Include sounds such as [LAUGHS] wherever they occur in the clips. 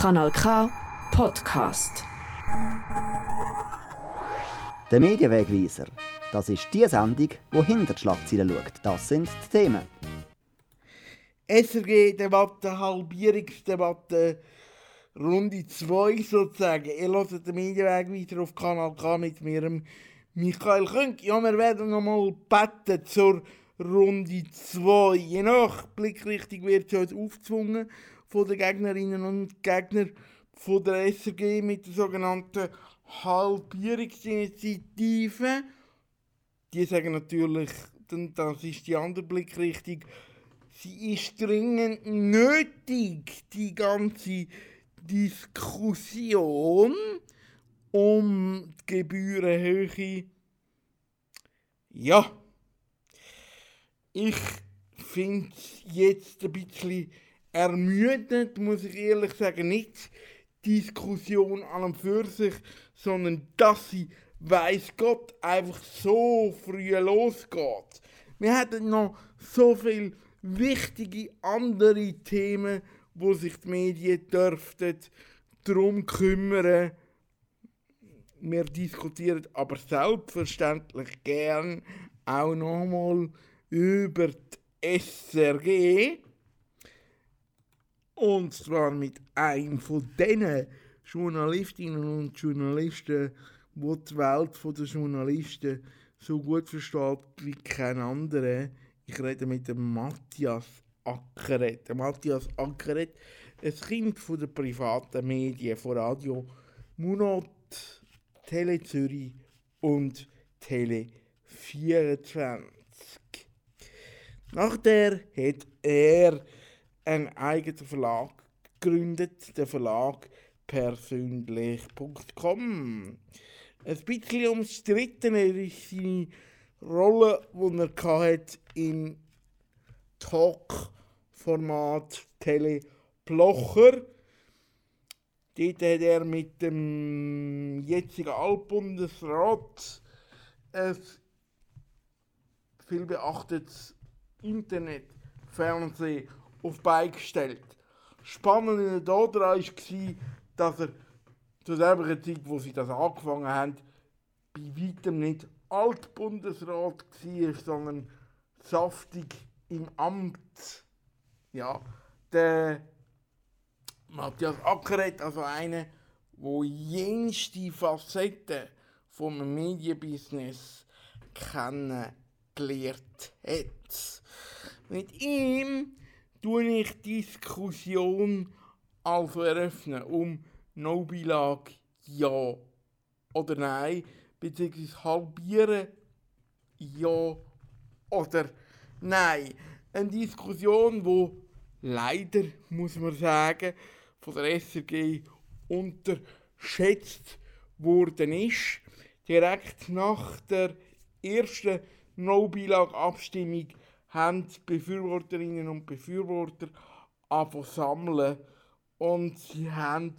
Kanal K Podcast. Der Medienwegweiser. Das ist die Sendung, die hinter die Schlagzeilen schaut. Das sind die Themen. SRG-Debatte, Halbierungsdebatte, Runde 2 sozusagen. Ihr hört den Medienwegweiser auf Kanal K mit mir, Michael Künk. Ja, wir werden nochmal beten zur Runde 2. Je nach Blickrichtung wird es aufgezwungen von den Gegnerinnen und Gegnern von der SRG mit der sogenannten Halbierungsinitiative. Die sagen natürlich, das ist die andere Blickrichtung, sie ist dringend nötig, die ganze Diskussion um die Gebührenhöhe. Ja, ich finde es jetzt ein bisschen ermüdend, muss ich ehrlich sagen, nicht Diskussion an und für sich, sondern dass sie, weiß Gott, einfach so früh losgeht. Wir hätten noch so viele wichtige andere Themen, wo sich die Medien dürften darum kümmern. Wir diskutieren aber selbstverständlich gern auch nochmal über die SRG. Und zwar mit einem von diesen Journalistinnen und Journalisten, wo die Welt der Journalisten so gut versteht wie kein anderer. Ich rede mit dem Matthias Ackeret. Matthias Ackeret, ein Kind von der privaten Medien, von Radio Munot, Tele Zürich und Tele 24. Nachher hat er einen eigenen Verlag gegründet, der Verlag persönlich.com. Ein bisschen umstritten ist seine Rolle, die er hatte im Talk-Format Tele Blocher. Dort hat er mit dem jetzigen Altbundesrat ein viel beachtetes Internetfernsehen auf Bein gestellt. Spannend daran war, dass er zu der Zeit, wo sie das angefangen haben, bei weitem nicht Altbundesrat war, sondern saftig im Amt. Ja, der Matthias Ackeret, also einer, wo jenste Facetten vom Medienbusiness kennengelernt hat. Mit ihm tue ich Diskussion also eröffnen um No-Beilage ja oder nein, beziehungsweise halbieren ja oder nein. Eine Diskussion, wo leider, muss man sagen, von der SRG unterschätzt worden ist. Direkt nach der ersten No-Beilage-Abstimmung haben die Befürworterinnen und Befürworter angefangen sammeln und sie haben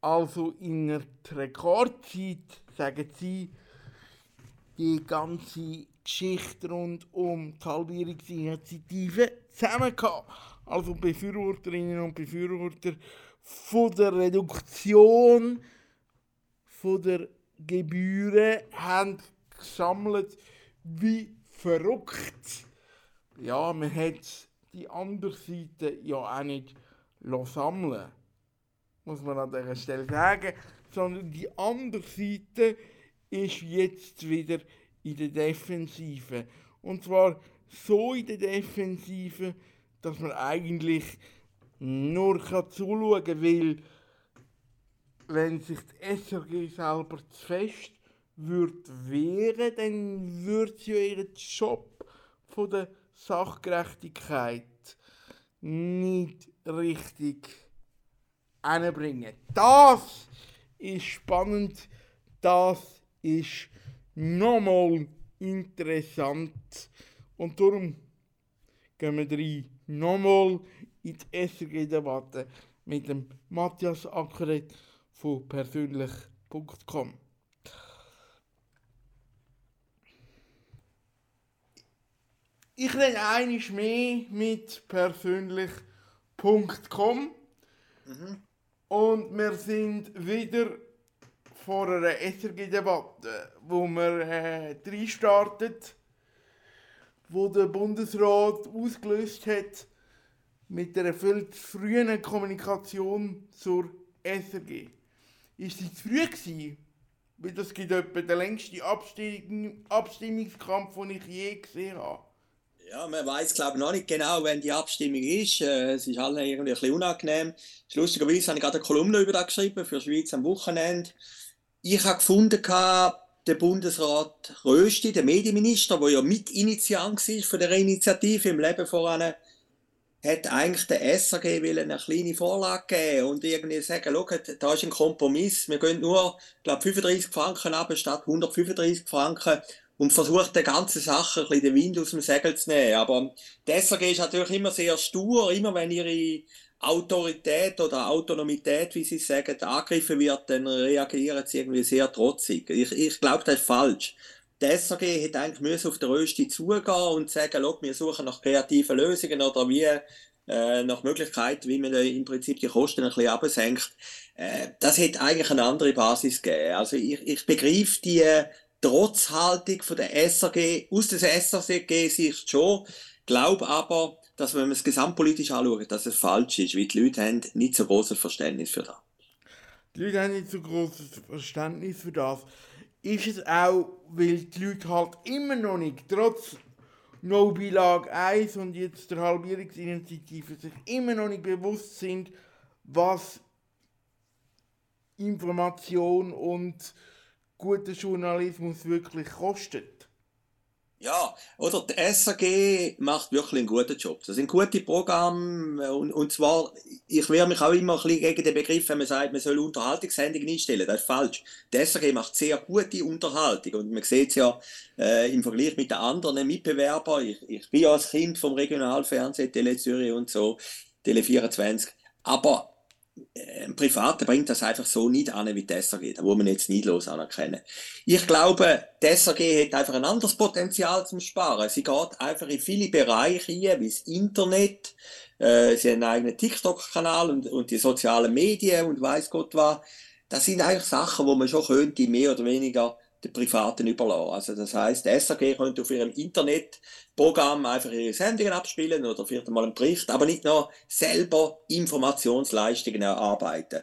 also in einer Rekordzeit, sagen sie, die ganze Geschichte rund um die Halbierungsinitiative zusammengehabt. Also Befürworterinnen und Befürworter von der Reduktion von der Gebühren haben gesammelt wie verrückt ja, man hat die andere Seite ja auch nicht sammeln muss man an dieser Stelle sagen, sondern die andere Seite ist jetzt wieder in der Defensive. Und zwar so in der Defensive, dass man eigentlich nur zuschauen kann, weil wenn sich die SRG selber zu fest würde wehren, dann würde sie ja ihren Job von der Sachgerechtigkeit nicht richtig anbringen. Das ist spannend, das ist nochmal interessant und darum gehen wir rein nochmal in die SRG-Debatte mit dem Matthias Ackeret von persönlich.com. Ich rede einiges mehr mit persönlich.com. Mhm. Und wir sind wieder vor einer SRG-Debatte, wo wir äh, reinstartet, wo der Bundesrat ausgelöst hat mit einer viel zu frühen Kommunikation zur SRG. Ist sie zu früh gewesen? Weil das gibt etwa den längsten Abstimmung, Abstimmungskampf, den ich je gesehen habe. Ja, man weiß glaube ich noch nicht genau, wenn die Abstimmung ist. Äh, es ist allen irgendwie ein bisschen unangenehm. Lustigerweise habe ich gerade eine Kolumne über das geschrieben für Schweiz am Wochenende. Ich habe gefunden, der Bundesrat Rösti, der Medienminister, der ja Mitinitiant war von der Initiative im Leben voran, hat eigentlich der SAG eine kleine Vorlage geben und irgendwie sagen, schau, da ist ein Kompromiss, wir gehen nur, glaube 35 Franken ab statt 135 Franken und versucht die ganze Sache ein bisschen den Wind aus dem Segel zu nehmen. Aber die SAG ist natürlich immer sehr stur, immer wenn ihre Autorität oder Autonomität, wie sie sagen, angegriffen wird, dann reagieren sie irgendwie sehr trotzig. Ich, ich glaube, das ist falsch. Die SAG hätte eigentlich müssen auf der Rösti zugehen und sagen, wir suchen nach kreativen Lösungen oder wie äh, nach Möglichkeiten, wie man im Prinzip die Kosten ein bisschen absenkt. Äh, das hätte eigentlich eine andere Basis gegeben. Also ich, ich begreife die Trotzhaltung von der SAG, aus der SAG-Sicht schon, glaube aber, dass wenn man es gesamtpolitisch anschaut, dass es falsch ist, weil die Leute haben nicht so großes Verständnis für das. Die Leute haben nicht so großes Verständnis für das. Ist es auch, weil die Leute halt immer noch nicht, trotz No Beilage 1 und jetzt der Halbierungsinitiative, sich immer noch nicht bewusst sind, was Information und guter Journalismus wirklich kostet. Ja, oder die SAG macht wirklich einen guten Job. Das sind gute Programme und, und zwar, ich wehre mich auch immer ein bisschen gegen den Begriff, wenn man sagt, man soll Unterhaltungssendungen einstellen. Das ist falsch. Die SAG macht sehr gute Unterhaltung und man sieht es ja äh, im Vergleich mit den anderen Mitbewerbern. Ich, ich bin ja als Kind vom Regionalfernsehen, Tele Zürich und so, Tele 24. Aber äh, ein Privater bringt das einfach so nicht an wie die SAG. Da muss man jetzt nicht los anerkennen. Ich glaube, die SAG hat einfach ein anderes Potenzial zum Sparen. Sie geht einfach in viele Bereiche rein, wie das Internet, äh, sie haben einen eigenen TikTok-Kanal und, und die sozialen Medien und weiß Gott was. Das sind eigentlich Sachen, wo man schon könnte, mehr oder weniger den Privaten überlassen. Also das heißt, SAG könnte auf ihrem Internetprogramm einfach ihre Sendungen abspielen oder vielleicht mal einen Bericht, aber nicht nur selber Informationsleistungen erarbeiten.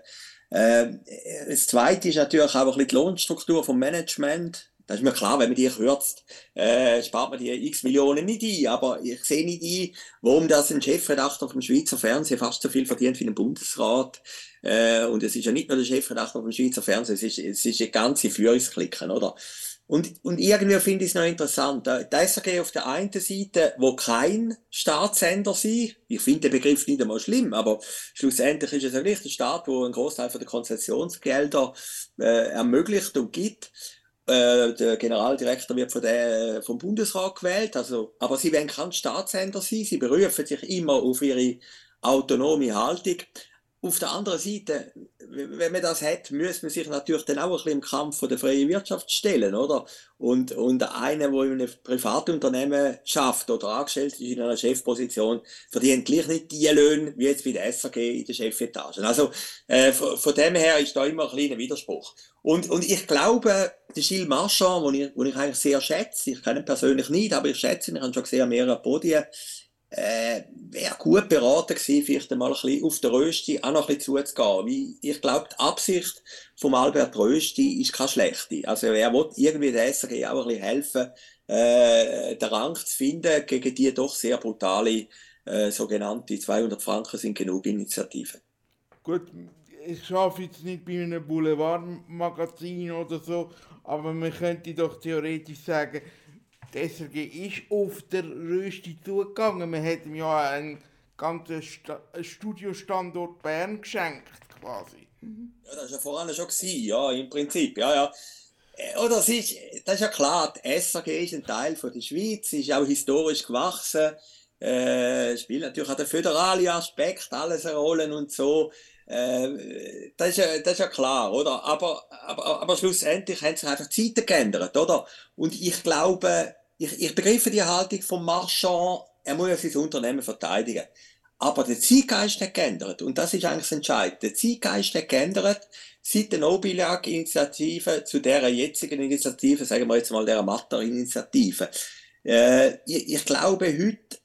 Ähm, das Zweite ist natürlich auch ein bisschen die Lohnstruktur vom Management. Das ist mir klar, wenn man die kürzt, äh, spart man die x Millionen nicht ein. Aber ich sehe nicht ein, warum das ein Chefredakteur vom Schweizer Fernsehen fast so viel verdient wie ein Bundesrat. Äh, und es ist ja nicht nur der Chefredakteur vom Schweizer Fernsehen, es ist, es ist eine ganze Führungsklicken, oder? Und, und irgendwie finde ich es noch interessant. Der SRG auf der einen Seite, wo kein Staatssender sind, ich finde den Begriff nicht einmal schlimm, aber schlussendlich ist es ja nicht der Staat, wo einen Großteil der Konzessionsgelder äh, ermöglicht und gibt. Äh, der Generaldirektor wird von der, vom Bundesrat gewählt, also, aber sie werden kein Staatssender sein, sie berufen sich immer auf ihre autonome Haltung. Auf der anderen Seite, wenn man das hat, muss man sich natürlich dann auch ein bisschen im Kampf von der freien Wirtschaft stellen, oder? Und, und einer, der in einem Privatunternehmen schafft oder angestellt ist in einer Chefposition, verdient gleich nicht die Löhne wie jetzt bei der SAG in der Chefetage. Also, äh, von, von, dem her ist da immer ein kleiner Widerspruch. Und, und ich glaube, der Gilles Marchand, den ich, den ich eigentlich sehr schätze, ich kenne ihn persönlich nicht, aber ich schätze ihn, ich habe schon gesehen, mehrere Podien, äh, wäre gut beraten gewesen, vielleicht einmal ein bisschen auf der Rösti auch noch ein bisschen zuzugehen. Weil ich glaube, die Absicht von Albert Rösti ist keine schlechte. Also er will irgendwie der SAG auch ein bisschen helfen, äh, den Rang zu finden gegen die doch sehr brutale äh, sogenannte 200 Franken sind genug Initiativen. Gut, ich schaffe jetzt nicht bei einem Boulevardmagazin oder so, aber man könnte doch theoretisch sagen, die SRG ist auf der Rösti zugegangen. Wir hätten ja einen ganzen Sta Studiostandort Bern geschenkt, quasi. Ja, das war ja vorhin schon, ja, im Prinzip, ja, ja. Äh, oder es ist, das ist ja klar, die SRG ist ein Teil von der Schweiz, ist auch historisch gewachsen, äh, spielt natürlich auch der föderale Aspekt alles eine Rolle und so. Äh, das, ist ja, das ist ja klar, oder? Aber, aber, aber schlussendlich haben sich einfach Zeiten geändert, oder? Und ich glaube, ich, ich begreife die Haltung von Marchand, er muss ja sein Unternehmen verteidigen. Aber der Zeitgeist hat geändert. Und das ist eigentlich das Entscheidende. Der Zeitgeist hat geändert seit der No-Bilag-Initiative zu der jetzigen Initiative, sagen wir jetzt mal der Matter-Initiative. Äh, ich, ich, glaube, heute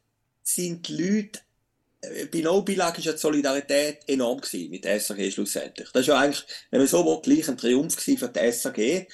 sind die Leute, äh, bei No-Bilag ist ja die Solidarität enorm gewesen mit der SAG schlussendlich. Das ist ja eigentlich, wenn man so will, gleich ein Triumph für die SAG.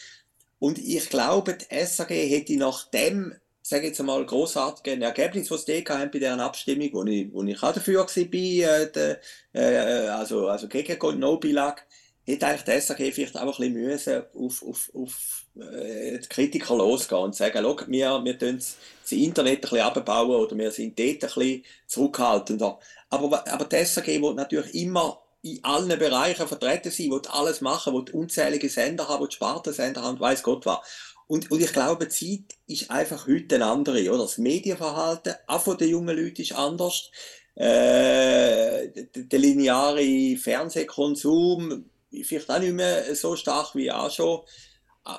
Und ich glaube, die SAG hätte nach dem sage jetzt einmal, großartigen Ergebnis, was die haben bei deren Abstimmung, wo ich, wo ich auch dafür war, äh, de, äh, also, also gegen No-Bilag, hätte eigentlich die SAG vielleicht auch ein bisschen auf, auf, auf äh, die Kritiker losgehen und sagen, schau, wir, wir tun das Internet ein bisschen abbauen oder wir sind dort ein bisschen zurückhaltender. Aber, aber die SAG will natürlich immer in allen Bereichen vertreten sein, will alles machen, will unzählige Sender haben, will Spartensender haben, weiß Gott was. Und, und ich glaube, die Zeit ist einfach heute eine andere, oder? Das Medienverhalten, auch von den jungen Leuten ist anders. Äh, der, der lineare Fernsehkonsum vielleicht auch nicht mehr so stark wie auch schon.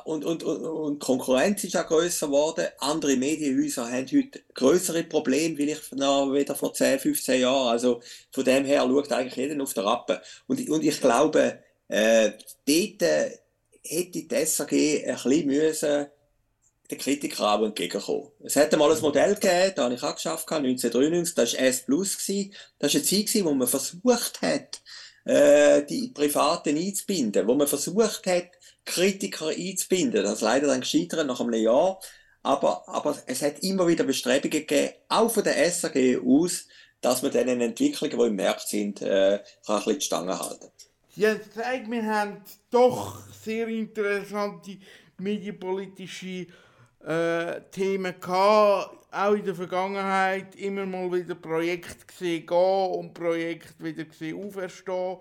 Und, und, und, und Konkurrenz ist auch grösser geworden. Andere Medienhäuser haben heute größere Probleme, wie ich noch wieder vor 10, 15 Jahren. Also von dem her schaut eigentlich jeder auf der Rappe. Und, und ich glaube, äh, dort hätte die SAG ein bisschen müssen den Kritikern auch entgegenkommen. Es hätte mal ein Modell gegeben, das habe ich auch geschafft, 1993, das war S+. Das war eine Zeit, wo man versucht hat, äh, die Privaten einzubinden, wo man versucht hat, Kritiker einzubinden. Das ist leider dann gescheitert nach einem Jahr. Aber, aber es hat immer wieder Bestrebungen gegeben, auch von der SAG aus, dass man diesen Entwicklungen, die im Markt sind, äh, ein bisschen die Stange halten Sie haben gesagt, wir haben doch sehr interessante medienpolitische äh, Themen gehabt, auch in der Vergangenheit immer mal wieder Projekte gesehen gehen und Projekte wieder gesehen auferstehen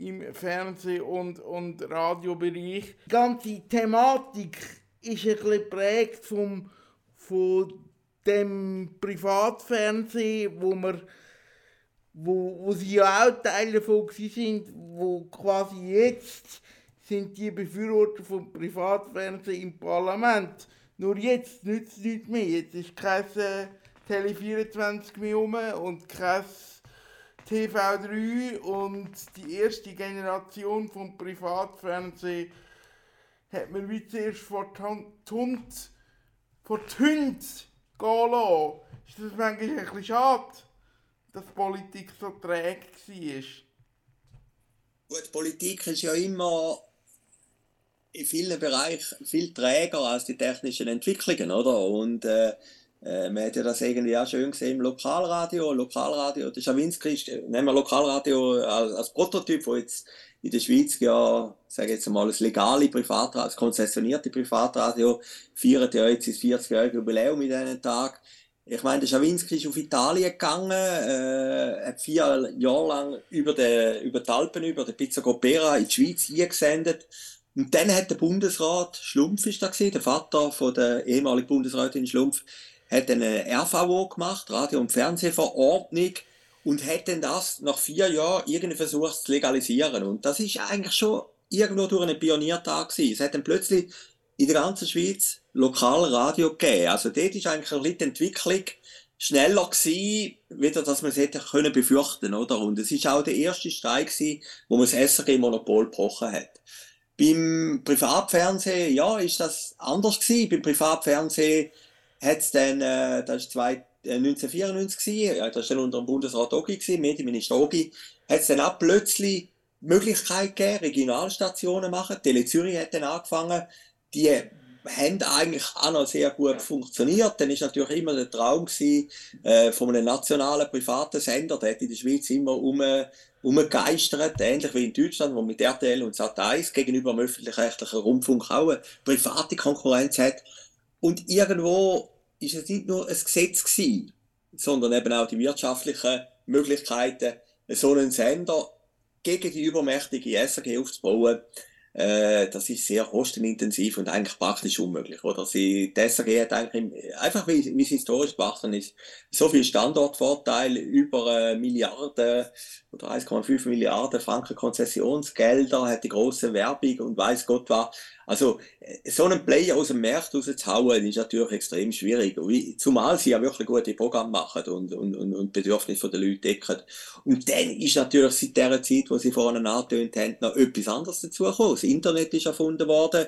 im Fernseh- und, und Radiobereich. Die ganze Thematik ist ein bisschen geprägt vom, von dem Privatfernsehen, wo wir wo, wo sie ja auch Teil davon sind, wo quasi jetzt sind die Befürworter vom Privatfernsehen im Parlament. Nur jetzt nützt es nichts mehr. Jetzt ist kein äh, Tele 24 mehr rum und kein TV3 und die erste Generation vom Privatfernsehen hat man wie zuerst vor Hund, vor Hunde gehen lassen. Ist das manchmal ein schade? dass Politik so träge war? Gut, Politik ist ja immer in vielen Bereichen viel träger als die technischen Entwicklungen, oder? Und äh, äh, man hat ja das irgendwie auch schön gesehen im Lokalradio. Lokalradio, der Schawinski ist, nehmen wir Lokalradio als, als Prototyp, wo jetzt in der Schweiz ja, sage jetzt mal, das legale Privatradio, das konzessionierte Privatradio feiert ja jetzt das 40-jährige Jubiläum in diesen Tag. Ich meine, der Schawinski ist auf Italien gegangen, äh, hat vier Jahre lang über, den, über die Alpen, über den Pizza Copera in die Schweiz eingesendet. Und dann hat der Bundesrat, Schlumpf ist da gewesen, der Vater von der ehemaligen Bundesrätin Schlumpf, hat eine RVO gemacht, Radio- und Fernsehverordnung, und hat dann das nach vier Jahren irgendwie versucht zu legalisieren. Und das ist eigentlich schon irgendwo durch einen Pioniertag gewesen. Es hat dann plötzlich in der ganzen Schweiz Lokalradio gegeben. Also dort ist eigentlich ein bisschen die Entwicklung schneller gewesen, wieder, dass man es hätte können befürchten, oder? Und es ist auch der erste Streik gewesen, wo man das SRG-Monopol gebrochen hat. Beim Privatfernsehen, ja, ist das anders gewesen. Beim Privatfernsehen hat es dann, äh, das ist zwei, äh, 1994 gewesen, ja, das war dann unter dem Bundesrat Ogi gewesen, Medienminister Ogi, hat es dann auch plötzlich die Möglichkeit gegeben, Regionalstationen machen. Tele Zürich hat dann angefangen, die haben eigentlich auch noch sehr gut funktioniert. Dann ist natürlich immer der Traum gewesen, äh, von einem nationalen privaten Sender, der hat in der Schweiz immer um, umgegeistert, ähnlich wie in Deutschland, wo mit RTL und Sat1 gegenüber dem öffentlich-rechtlichen Rundfunk auch eine private Konkurrenz hat. Und irgendwo ist es nicht nur ein Gesetz gewesen, sondern eben auch die wirtschaftlichen Möglichkeiten, so einen Sender gegen die übermächtige SRG aufzubauen äh, das ist sehr kostenintensiv und eigentlich praktisch unmöglich. Oder? Sie, die SAG hat eigentlich, einfach wie, wie es historisch gemacht ist, so viel Standortvorteil über äh, Milliarden oder 1,5 Milliarden Franken Konzessionsgelder, hat die große Werbung und weiß Gott was. Also, äh, so einen Player aus dem Markt rauszuhauen, ist natürlich extrem schwierig. Zumal sie ja wirklich gute Programme machen und, und, und, und Bedürfnisse der Leute decken. Und dann ist natürlich seit der Zeit, wo sie vorhin angetönt haben, noch etwas anderes dazugekommen. Das Internet ist erfunden worden.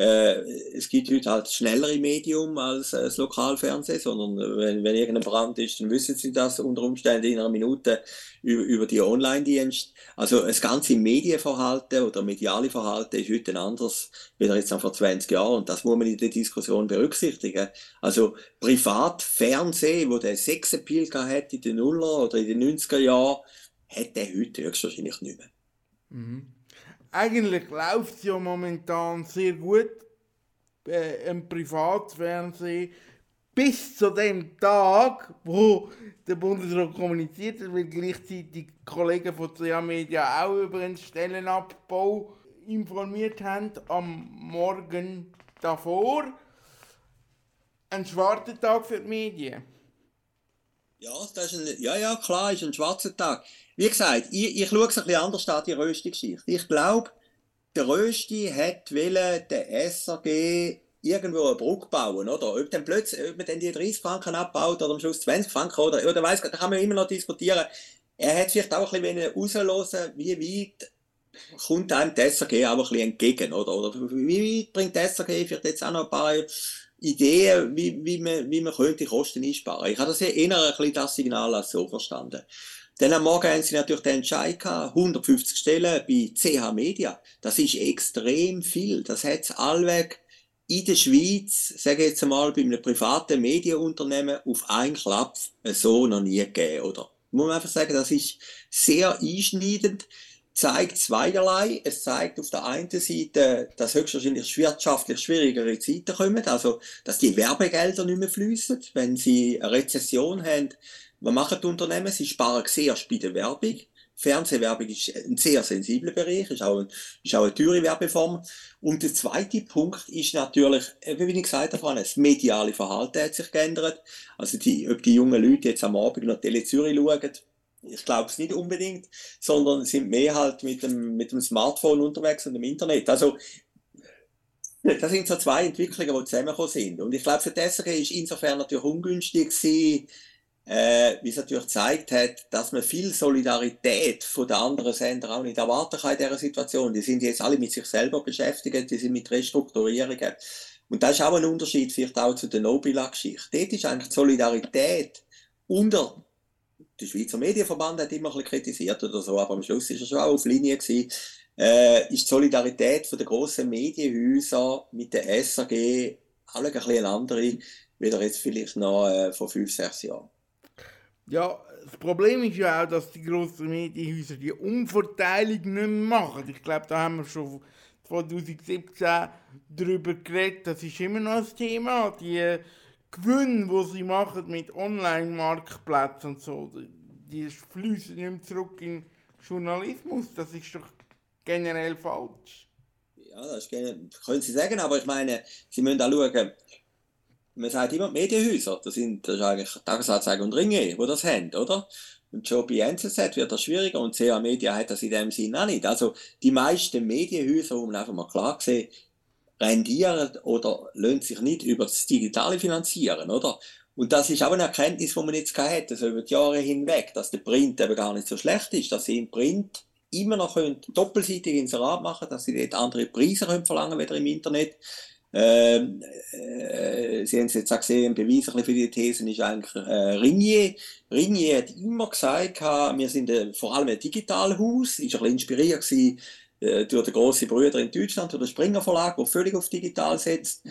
Äh, es gibt heute halt schnellere Medium als äh, das Lokalfernsehen, sondern äh, wenn, wenn irgendein Brand ist, dann wissen sie das unter Umständen in einer Minute über, über die Online-Dienst. Also das ganze Medienverhalten oder mediale Verhalten ist heute ein anderes, wieder jetzt noch vor 20 Jahren und das muss man in der Diskussion berücksichtigen. Also Privatfernsehen, wo der Sexappeal hat in den Nuller oder in den 90er Jahren, hat der heute höchstwahrscheinlich nicht mehr. Mhm eigentlich läuft es ja momentan sehr gut äh, im Privatfernsehen bis zu dem Tag, wo der Bundesrat kommuniziert hat, weil gleichzeitig Kollegen von CA Media auch über einen Stellenabbau informiert haben am Morgen davor. Ein schwarzer Tag für die Medien. Ja, das ist ein, ja, ja, klar, ist ein schwarzer Tag. Wie gesagt, ich, ich schaue es ein bisschen anders an, die Rösti-Geschichte. Ich glaube, der Rösti hat wollen, der SAG irgendwo eine Brücke bauen, oder? Ob, dann plötzlich, ob man dann die 30 Franken abbaut oder am Schluss 20 Franken, oder, oder weiss, da kann man immer noch diskutieren. Er hat vielleicht auch ein bisschen rauslassen wie weit kommt einem die SAG auch ein bisschen entgegen, oder? Oder wie weit bringt die SAG vielleicht jetzt auch noch ein paar Ideen, wie, wie, man, wie man könnte Kosten einsparen. Ich habe das ja eher ein bisschen das Signal als so verstanden. Dann am Morgen haben sie natürlich den Entscheid gehabt, 150 Stellen bei CH Media. Das ist extrem viel. Das hat es allweg in der Schweiz, sage ich jetzt einmal, bei einem privaten Medienunternehmen auf einen Klapp so noch nie gegeben, oder? Muss man einfach sagen, das ist sehr einschneidend zeigt zweierlei. Es zeigt auf der einen Seite, dass höchstwahrscheinlich wirtschaftlich schwierigere Zeiten kommen, also dass die Werbegelder nicht mehr fließen. Wenn sie eine Rezession haben, was machen die Unternehmen? Sie sparen sehr bei der Werbung. Fernsehwerbung ist ein sehr sensibler Bereich, ist auch, ist auch eine teure Werbeform. Und der zweite Punkt ist natürlich, wie ich gesagt habe, das mediale Verhalten hat sich geändert. Also die, ob die jungen Leute jetzt am Abend noch Tele Zürich schauen, ich glaube es nicht unbedingt, sondern sind mehr halt mit dem, mit dem Smartphone unterwegs und dem Internet. Also, das sind so zwei Entwicklungen, die zusammengekommen sind. Und ich glaube, für SRG ist insofern natürlich ungünstig gewesen, äh, wie es natürlich gezeigt hat, dass man viel Solidarität von den anderen Sender auch nicht erwarten kann in dieser Situation. Die sind jetzt alle mit sich selber beschäftigt, die sind mit Restrukturierungen. Und das ist auch ein Unterschied vielleicht auch zu der Nobila-Geschichte. Dort ist eigentlich die Solidarität unter der Schweizer Medienverband hat immer ein bisschen kritisiert oder so, aber am Schluss ist er schon auch auf Linie gewesen, äh, ist die Solidarität den grossen Medienhäusern mit der SAG alle ein bisschen eine andere, wie jetzt vielleicht noch äh, vor fünf, sechs Jahren. Ja, das Problem ist ja auch, dass die grossen Medienhäuser die Umverteilung nicht mehr machen. Ich glaube, da haben wir schon 2017 darüber geredet, das ist immer noch ein Thema. Die Gewinne, die sie machen mit Online-Marktplätzen und so, die fließen nicht mehr zurück in Journalismus. Das ist doch generell falsch. Ja, das können Sie sagen, aber ich meine, Sie müssen auch schauen, man sagt immer Medienhäuser, das sind das eigentlich Tagesanzeiger und Ringe, die das haben, oder? Und schon bei NZZ wird das schwieriger und CA Media hat das in dem Sinne auch nicht. Also die meisten Medienhäuser, wo man einfach mal klar sehen, rendieren oder lohnt sich nicht über das Digitale finanzieren, oder? Und das ist auch eine Erkenntnis, die man jetzt hat, also über die Jahre hinweg, dass der Print eben gar nicht so schlecht ist, dass sie im Print immer noch können, doppelseitig Inserat machen dass sie dort andere Preise können verlangen wieder im Internet. Ähm, äh, Sie haben es jetzt auch gesehen, ein Beweis für die Thesen ist eigentlich äh, Ringier. Ringier hat immer gesagt, wir sind äh, vor allem ein Digitalhaus, ist ein bisschen inspiriert gewesen äh, durch den grossen Brüder in Deutschland, durch den Springer Verlag, der völlig auf digital setzt.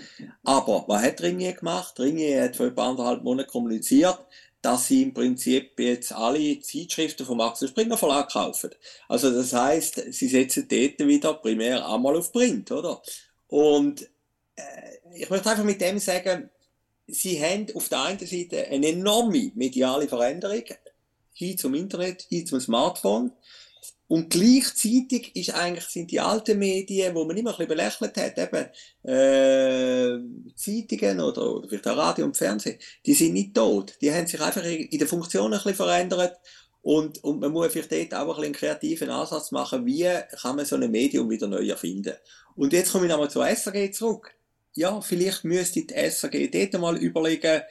Aber was hat Ringier gemacht? Ringier hat vor paar anderthalb Monaten kommuniziert, dass sie im Prinzip jetzt alle Zeitschriften vom Axel Springer Verlag kaufen. Also das heißt, sie setzen dort wieder primär einmal auf Print, oder? Und äh, ich möchte einfach mit dem sagen, sie haben auf der einen Seite eine enorme mediale Veränderung hin zum Internet, hin zum Smartphone. Und gleichzeitig ist eigentlich, sind die alten Medien, wo man immer ein bisschen belächelt hat, eben äh, Zeitungen oder, oder vielleicht auch Radio und Fernsehen, die sind nicht tot. Die haben sich einfach in der Funktion ein bisschen verändert und, und man muss vielleicht dort auch ein bisschen einen kreativen Ansatz machen, wie kann man so ein Medium wieder neu erfinden. Und jetzt komme ich nochmal zur SRG zurück. Ja, vielleicht müsste die SRG dort mal überlegen,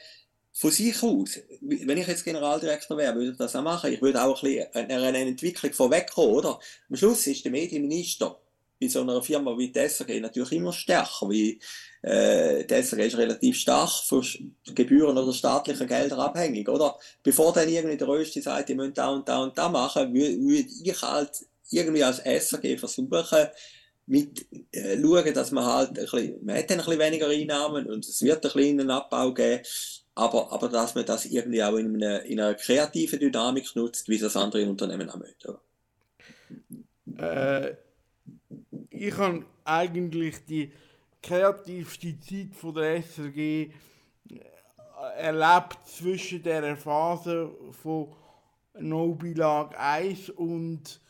von sich aus, wenn ich jetzt Generaldirektor wäre, würde ich das auch machen. Ich würde auch ein bisschen eine Entwicklung vorwegkommen, oder? Am Schluss ist der Medienminister bei so einer Firma wie die SRG natürlich immer stärker, weil äh, SRG ist relativ stark von Gebühren oder staatlichen Geldern abhängig, oder? Bevor dann irgendwie der Rösti sagt, ihr müsst da und da und da machen, würde ich halt irgendwie als SRG versuchen, mit äh, schauen, dass man halt ein bisschen, man hat dann ein bisschen weniger Einnahmen und es wird einen Abbau geben, aber, aber dass man das irgendwie auch in, einer, in einer kreativen Dynamik nutzt, wie das andere Unternehmen auch möchten. Äh, ich habe eigentlich die kreativste Zeit von der SRG äh, erlebt zwischen der Phase von No-Belag 1 und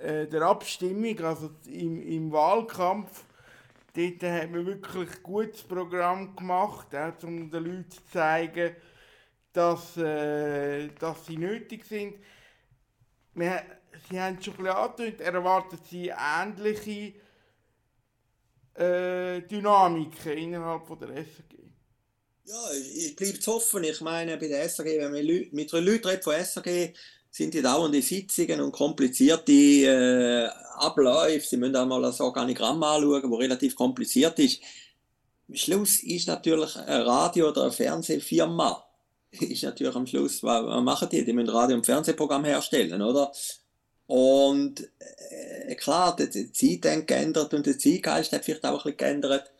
äh, der Abstimmung, also im, im Wahlkampf Dort hat man wirklich ein gutes Programm gemacht, auch, um den Leuten zu zeigen, dass, äh, dass sie nötig sind. Wir, sie haben schon ein angedeutet, erwarten sie ähnliche äh, Dynamiken innerhalb von der SRG. Ja, ich bleibe zu hoffen. Ich meine, bei der SRG, wenn man mit den Leuten von SRG sind die dauernde Sitzungen und komplizierte äh, Abläufe. Sie müssen auch mal das Organigramm anschauen, das relativ kompliziert ist. Am Schluss ist natürlich ein Radio- oder eine Fernsehfirma. [LAUGHS] Ist natürlich am Schluss, was, machen die? Die müssen Radio- und Fernsehprogramm herstellen, oder? Und äh, klar, die Zeit hat geändert und der Zeitgeist hat vielleicht auch ein bisschen geändert.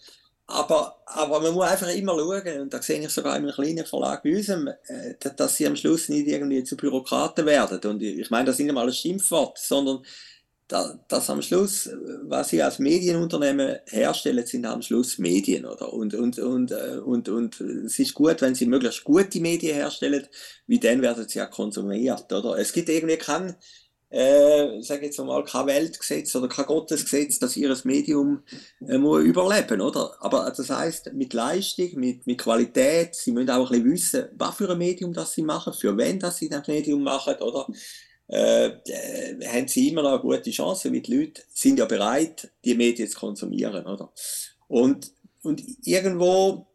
Aber, aber man muss einfach immer schauen, und da sehe ich sogar in einem kleinen Verlag bei uns, äh, dass sie am Schluss nicht irgendwie zu Bürokraten werden. Und ich meine, das sind nicht mal ein Schimpfwort, sondern dass am Schluss, was sie als Medienunternehmen herstellen, sind am Schluss Medien, oder? Und, und, und, äh, und, und es ist gut, wenn sie möglichst gute Medien herstellen, wie dann werden sie ja konsumiert, oder? Es gibt irgendwie keinen äh, sage jetzt mal, kein Weltgesetz oder kein Gottesgesetz, dass ihr Medium äh, muss überleben oder? Aber das heißt mit Leistung, mit, mit Qualität, sie müssen auch ein bisschen wissen, was für ein Medium das sie machen, für wen das sie das Medium machen, oder? Äh, äh, haben sie immer noch eine gute Chance, weil die Leute sind ja bereit, die Medien zu konsumieren, oder? Und, und irgendwo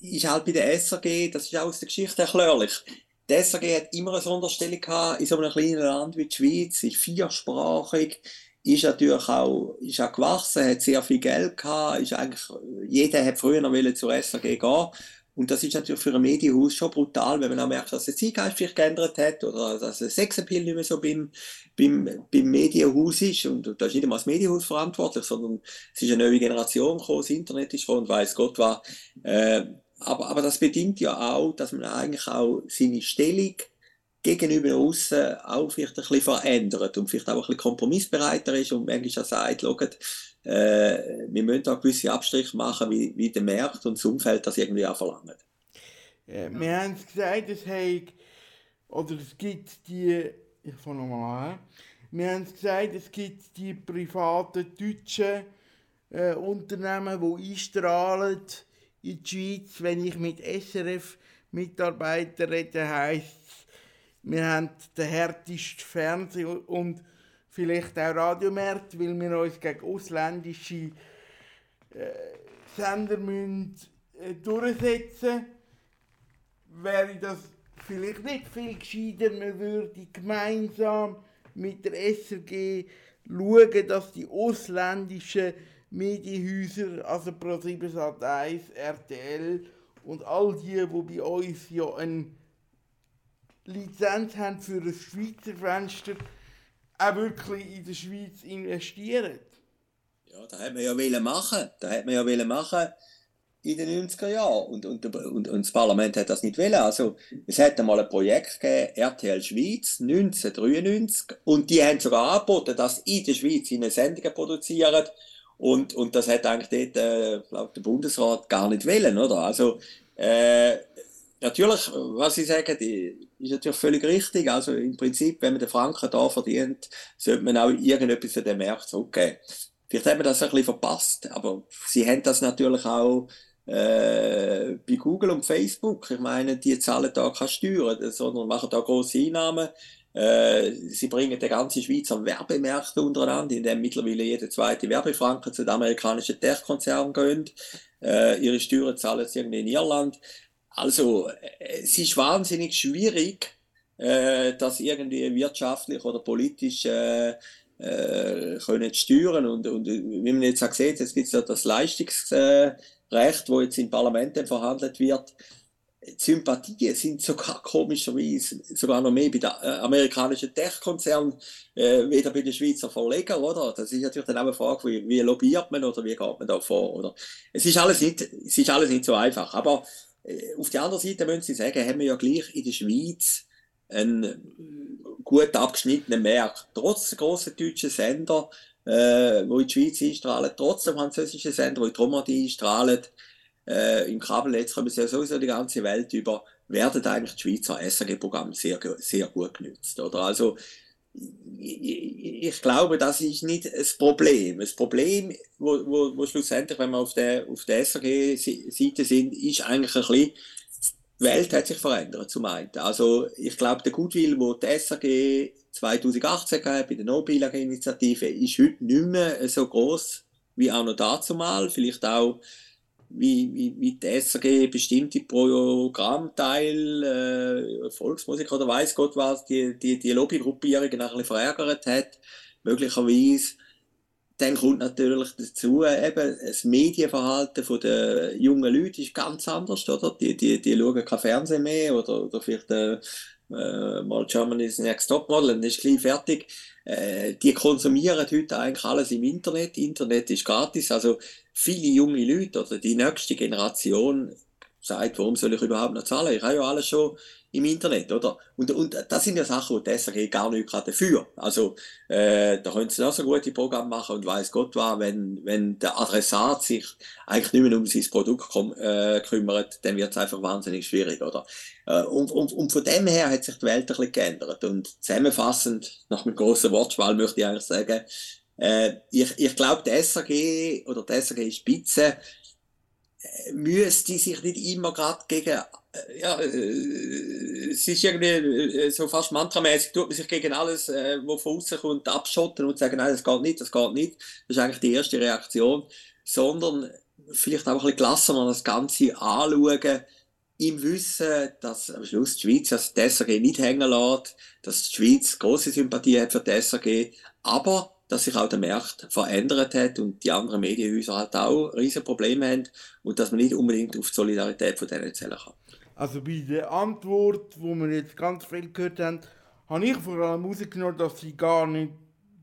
ist halt bei der SRG, das ist auch aus der Geschichte erklärlich, die SAG hat immer eine Sonderstellung gehabt in so einem kleinen Land wie die Schweiz, ist viersprachig, ist natürlich auch, ist auch gewachsen, hat sehr viel Geld gehabt, ist eigentlich, jeder hat früher noch zur SAG gehen. Und das ist natürlich für ein Medienhaus schon brutal, wenn man auch merkt, dass der Zeitgeist sich geändert hat oder dass der Sexappeal nicht mehr so beim, beim, beim Medienhaus ist. Und da ist nicht einmal das Medienhaus verantwortlich, sondern es ist eine neue Generation gekommen, das Internet ist gekommen und weiß Gott was. Äh, aber, aber das bedingt ja auch, dass man eigentlich auch seine Stellung gegenüber außen auch vielleicht ein bisschen verändert und vielleicht auch ein bisschen kompromissbereiter ist und manchmal auch sagt, schaut, äh, wir müssen da gewisse Abstriche machen, wie, wie der Markt und das Umfeld das irgendwie auch verlangen. Ja, wir haben es gesagt, es hat, oder es gibt die, ich fange nochmal an, wir haben es gesagt, es gibt die privaten deutschen äh, Unternehmen, die einstrahlen, in die Schweiz, wenn ich mit SRF-Mitarbeitern rede, heisst es, wir haben den härtesten Fernseh- und vielleicht auch Radiomarkt, weil wir uns gegen ausländische äh, Sender müssen, äh, durchsetzen. Wäre das vielleicht nicht viel gescheiter, man würde gemeinsam mit der SRG schauen, dass die ausländischen Medienhäuser, also Pro7 Sat1, RTL und all die, die bei uns ja eine Lizenz haben für ein Schweizer Fenster, auch wirklich in der Schweiz investieren. Ja, da hat man ja wollen machen. Da hat man ja wollen machen in den 90er Jahren. Und, und, und, und das Parlament hat das nicht wollen. Also, es hat einmal ein Projekt gegeben, RTL Schweiz, 1993. Und die haben sogar angeboten, dass in der Schweiz eine Sendungen produzieren und, und das hat eigentlich dort, äh, glaub, der Bundesrat gar nicht wollen, oder? Also, äh, natürlich, was Sie sagen, die ist natürlich völlig richtig. Also im Prinzip, wenn man den Franken da verdient, sollte man auch irgendetwas an den Markt zurückgeben. Vielleicht haben wir das ein bisschen verpasst, aber Sie haben das natürlich auch äh, bei Google und Facebook. Ich meine, die zahlen da keine Steuern, sondern machen da große Einnahmen. Äh, sie bringen die ganze Schweizer Werbemärkte untereinander, indem mittlerweile jede zweite Werbefranken zu den amerikanischen Tech-Konzernen geht. Äh, ihre Steuern zahlen sie irgendwie in Irland. Also, äh, es ist wahnsinnig schwierig, äh, das irgendwie wirtschaftlich oder politisch äh, äh, können steuern. Und, und wie man jetzt auch sieht, es gibt ja das Leistungsrecht, das jetzt im Parlament verhandelt wird Sympathien sind sogar komischerweise sogar noch mehr bei den äh, amerikanischen Tech-Konzernen äh, weder bei den Schweizer Verlegern, oder? Das ist natürlich dann auch eine Frage, wie, wie lobbyiert man oder wie geht man da vor, oder? Es ist alles nicht, es ist alles nicht so einfach. Aber äh, auf der anderen Seite müssen Sie sagen, haben wir ja gleich in der Schweiz einen gut abgeschnittenen Markt. Trotz der grossen deutschen Sender, äh, wo in die Schweiz einstrahlen, trotz der französischen Sender, wo in die Romandie einstrahlen, äh, im Kabelnetz kommen sie ja sowieso die ganze Welt über, werden eigentlich die Schweizer SRG-Programme sehr, sehr gut genützt. Oder? Also, ich, glaube, das ist nicht das Problem. Das Problem, wo, wo, wo schlussendlich, wenn wir auf der, auf der SRG-Seite sind, ist eigentlich ein bisschen, die Welt hat sich verändert, zum einen. Also, ich glaube, der Goodwill, wo die SRG 2018 gab, bei der No-Bilag-Initiative, ist heute nicht mehr so groß wie auch noch dazu mal. Vielleicht auch wie, wie, wie die SRG bestimmte Programmteil, äh, Volksmusik oder weiß Gott was, die, die, die Lobbygruppierungen ein bisschen verärgert hat, möglicherweise. Dann kommt natürlich dazu, eben, das Medienverhalten der jungen Leute ist ganz anders, oder? Die, die, die schauen kein Fernsehen mehr oder, oder vielleicht äh, äh, mal Germany's Next Topmodel, dann ist gleich fertig. Äh, die konsumieren heute eigentlich alles im Internet. Internet ist gratis, also viele junge Leute oder die nächste Generation sagt, warum soll ich überhaupt noch zahlen? Ich habe ja alles schon im Internet, oder? Und, und das sind ja Sachen, die die SRG gar nicht dafür. Also, äh, da können sie auch so gute Programme machen und weiß Gott was, wenn, wenn der Adressat sich eigentlich nicht mehr um sein Produkt äh, kümmert, dann wird es einfach wahnsinnig schwierig, oder? Äh, und, und, und von dem her hat sich die Welt ein bisschen geändert. Und zusammenfassend, nach einem großen Wortschwall möchte ich eigentlich sagen, äh, ich, ich glaube, die SAG oder die SAG-Spitze äh, müsste sich nicht immer gerade gegen, äh, ja, äh, es ist irgendwie äh, so fast mantramäßig, tut man sich gegen alles, äh, was von außen kommt, abschotten und sagen, nein, das geht nicht, das geht nicht. Das ist eigentlich die erste Reaktion. Sondern vielleicht auch ein bisschen gelassener das Ganze anschauen, im Wissen, dass am Schluss die Schweiz also die SAG nicht hängen lässt, dass die Schweiz große Sympathie hat für die SAG, aber dass sich auch der Markt verändert hat und die anderen Medienhäuser halt auch riesige Probleme haben und dass man nicht unbedingt auf die Solidarität von denen zählen kann. Also bei der Antwort, wo wir jetzt ganz viel gehört haben, habe ich vor allem herausgenommen, dass sie gar nicht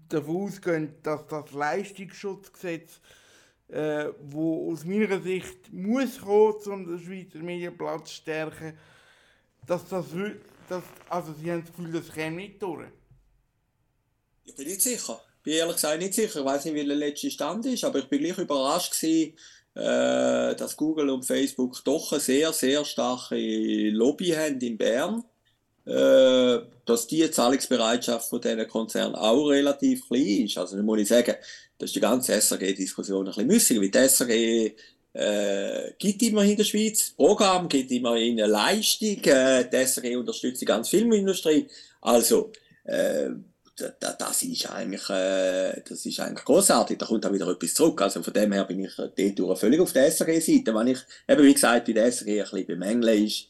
davon ausgehen, dass das Leistungsschutzgesetz, äh, wo aus meiner Sicht muss kommen, um den Schweizer Medienplatz zu stärken, dass das, dass, also sie haben das Gefühl, das käme nicht durch. Ich bin nicht sicher bin ehrlich gesagt nicht sicher. Ich weiß nicht, wie der letzte Stand ist, aber ich bin gleich überrascht gewesen, äh, dass Google und Facebook doch eine sehr, sehr starke Lobby haben in Bern. Äh, dass die Zahlungsbereitschaft von diesen Konzernen auch relativ klein ist. Also, da muss ich sagen, das ist die ganze SRG-Diskussion ein bisschen müßig, weil die SRG äh, gibt immerhin in der Schweiz Programm, gibt immerhin eine Leistung, äh, die SRG unterstützt die ganze Filmindustrie. Also, äh, das ist eigentlich, äh, das ist eigentlich großartig. Da kommt auch wieder etwas zurück. Also von dem her bin ich dort völlig auf der SRG-Seite. Wenn ich, eben wie gesagt, bei der SRG ein bisschen bemängle ist,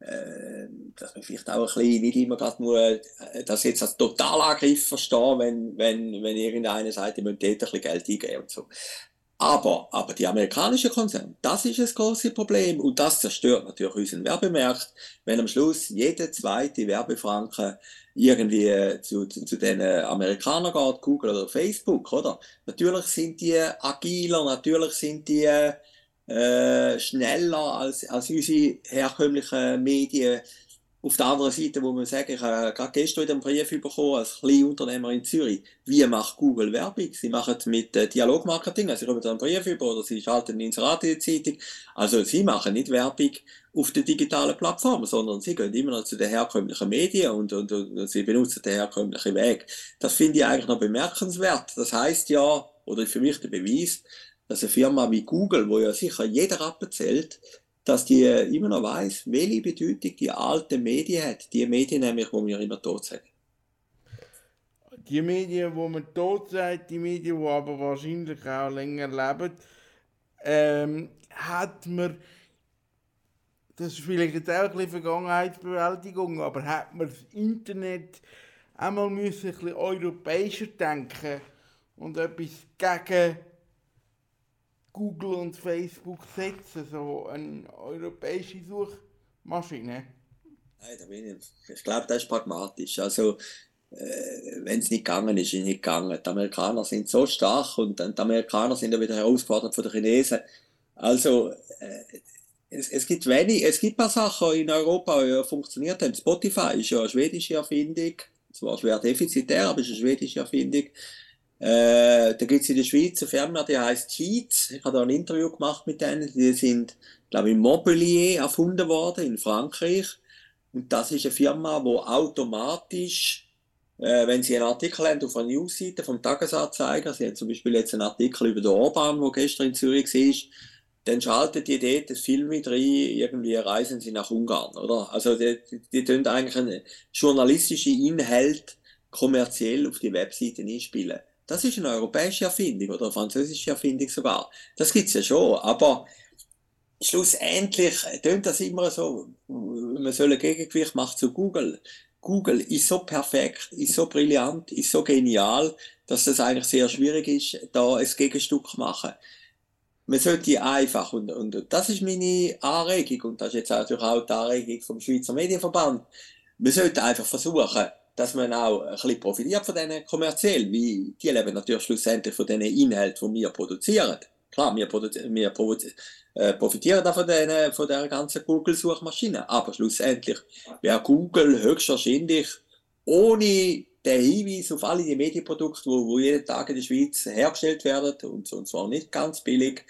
äh, dass man vielleicht auch ein bisschen nicht immer gerade nur äh, das jetzt als Totalangriff verstehen, wenn, wenn, wenn irgendeiner sagt, ich möchte dort ein bisschen Geld eingeben und so. Aber, aber die amerikanischen Konzerne, das ist das große Problem und das zerstört natürlich unseren Werbemarkt, wenn am Schluss jede zweite Werbefranke irgendwie zu, zu, zu den Amerikanern geht, Google oder Facebook, oder? Natürlich sind die agiler, natürlich sind die äh, schneller als, als unsere herkömmlichen Medien. Auf der anderen Seite muss man sagen, ich habe gerade gestern einen Brief bekommen als Kleinunternehmer in Zürich. Wie macht Google Werbung? Sie machen mit äh, Dialogmarketing, also sie kommen einen Brief über oder sie schalten ein Inserat Zeitung. Also sie machen nicht Werbung auf der digitalen Plattform, sondern sie gehen immer noch zu den herkömmlichen Medien und, und, und sie benutzen den herkömmlichen Weg. Das finde ich eigentlich noch bemerkenswert. Das heißt ja, oder für mich der Beweis, dass eine Firma wie Google, wo ja sicher jeder abzählt, dass die immer noch weiß, welche Bedeutung die alte Medien hat. Die Medien nämlich, wo wir immer tot sagen. Die Medien, wo man tot sagt, die Medien, die aber wahrscheinlich auch länger leben, ähm, hat man, das ist vielleicht jetzt auch ein Vergangenheitsbewältigung, aber hat man das Internet einmal müssen ein bisschen europäischer denken und etwas gegen Google und Facebook setzen, so eine europäische Suchmaschine? Nein, da bin ich, ich glaube, das ist pragmatisch. Also, äh, wenn es nicht gegangen ist, ist es nicht gegangen. Die Amerikaner sind so stark und die Amerikaner sind ja wieder herausgefordert von den Chinesen. Also, äh, es, es, gibt wenig, es gibt ein paar Sachen in Europa, die ja funktioniert haben. Spotify ist ja eine schwedische Erfindung, zwar schwer defizitär, aber es ist eine schwedische Erfindung. Äh, da gibt es in der Schweiz eine Firma, die heißt Cheats. Ich habe da ein Interview gemacht mit denen. Die sind, glaube ich, in Montpellier erfunden worden, in Frankreich. Und das ist eine Firma, die automatisch, äh, wenn Sie einen Artikel haben auf einer Newsseite vom Tagesanzeiger, Sie haben zum Beispiel jetzt einen Artikel über den Orban, der gestern in Zürich war, dann schaltet die dort das Film mit rein, irgendwie reisen sie nach Ungarn, oder? Also, die, die, die tun eigentlich einen journalistischen Inhalt kommerziell auf die Webseiten einspielen. Das ist eine europäische Erfindung oder eine französische Erfindung sogar. Das gibt es ja schon, aber schlussendlich tönt das immer so, man soll ein Gegengewicht machen zu Google. Google ist so perfekt, ist so brillant, ist so genial, dass es eigentlich sehr schwierig ist, da ein Gegenstück zu machen. Man sollte einfach, und, und das ist meine Anregung, und das ist jetzt natürlich auch die Anregung vom Schweizer Medienverband, man sollte einfach versuchen, dass man auch ein bisschen profitiert von denen kommerziell, wie die leben natürlich schlussendlich von den Inhalten, die wir produzieren. Klar, wir, wir äh, profitieren von, denen, von der ganzen Google-Suchmaschine, aber schlussendlich wäre Google höchstwahrscheinlich ohne den Hinweis auf alle die Medienprodukte, die wo jeden Tag in der Schweiz hergestellt werden, und, und zwar nicht ganz billig,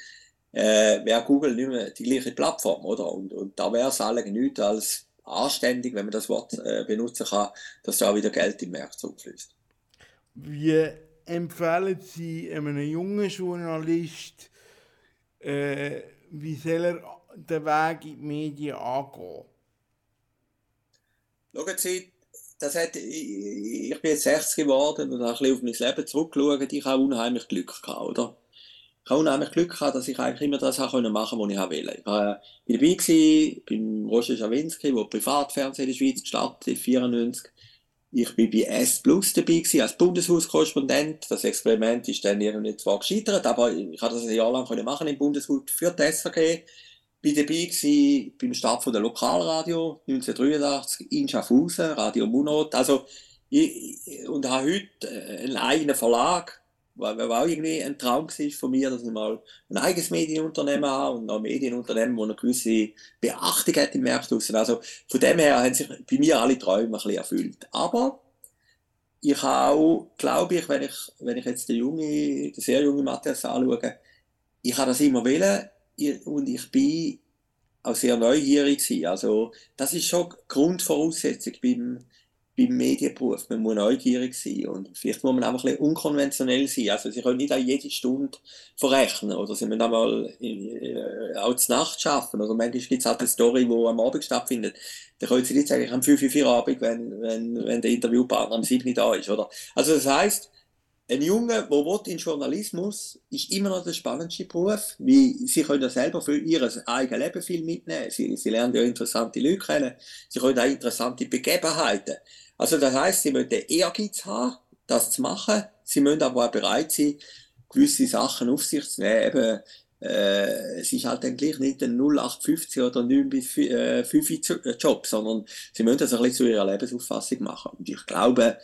äh, wäre Google nicht mehr die gleiche Plattform, oder? Und, und da wäre es eigentlich nichts als anständig, wenn man das Wort äh, benutzen kann, dass da auch wieder Geld im Markt zufließt. Wie empfehlen Sie einem jungen Journalist, äh, wie soll er den Weg in die Medien angehen? Schauen Sie, das hat, ich, ich bin jetzt 60 geworden und habe ein bisschen auf mein Leben zurückgeschaut. Ich habe unheimlich Glück gehabt, oder? Ich habe unheimlich Glück gehabt, dass ich eigentlich immer das machen konnte, was ich wollte. Ich war dabei gewesen, beim Roger Schawinski, der Privatfernsehen in der Schweiz gestartet hat, 94. Ich war bei S Plus dabei gewesen, als Bundeshauskorrespondent. Das Experiment ist dann irgendwie zwar gescheitert, aber ich konnte das ein Jahr lang machen im Bundeshaus für die SRG. Ich war dabei gewesen, beim Start von der Lokalradio 1983 in Schaffhausen, Radio Munot. Also, ich, und habe heute einen eigenen Verlag weil war auch irgendwie ein Traum war von mir, dass ich mal ein eigenes Medienunternehmen habe und ein Medienunternehmen, das eine gewisse Beachtung hat im Markt Also von dem her haben sich bei mir alle Träume ein bisschen erfüllt. Aber ich habe auch, glaube ich, wenn ich, wenn ich jetzt den junge, den sehr jungen Matthias anschaue, ich habe das immer wollen und ich bin auch sehr neugierig gewesen. Also das ist schon Grundvoraussetzung beim beim Medienberuf. Man muss neugierig sein und vielleicht muss man einfach ein bisschen unkonventionell sein. Also sie können nicht auch jede Stunde verrechnen oder sie müssen auch mal äh, auch zur Nacht arbeiten. Oder manchmal gibt es halt eine Story, die am Abend stattfindet. Da können sie nicht sagen, ich habe 5 Uhr Abend, wenn, wenn, wenn der Interviewpartner am 7 da ist. Oder? Also das heisst, ein Junge, der in Journalismus, ist immer noch der spannendste Beruf, weil sie können ja selber für ihr eigenes Leben viel mitnehmen. Sie, sie lernen ja interessante Leute kennen. Sie können auch interessante Begebenheiten. Also das heißt, sie müssen Ehrgeiz haben, das zu machen. Sie müssen aber auch bereit sein, gewisse Sachen auf sich zu nehmen. Eben, äh, es ist halt dann gleich nicht ein 0850 oder 9 bis 5 äh, Job, sondern sie müssen das ein bisschen zu ihrer Lebensauffassung machen. Und ich glaube,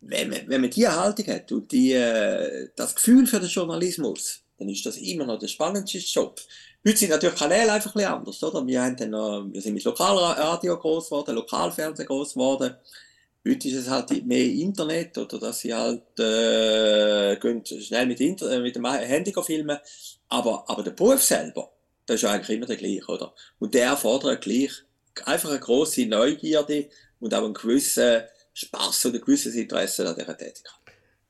wenn man, wenn man diese Haltung hat und die, äh, das Gefühl für den Journalismus, dann ist das immer noch der spannendste Job. Heute sind natürlich Kanäle einfach ein anders, oder? Wir, haben dann wir sind mit Lokalradio groß geworden, Lokalfernsehen groß geworden. Heute ist es halt mehr Internet oder dass sie halt äh, gehen schnell mit, Inter äh, mit dem Handy filmen. Aber, aber der Beruf selber, das ist eigentlich immer der gleiche, oder? Und der erfordert gleich einfach eine grosse Neugierde und auch einen gewissen Spaß und ein gewisses Interesse an dieser Tätigkeit.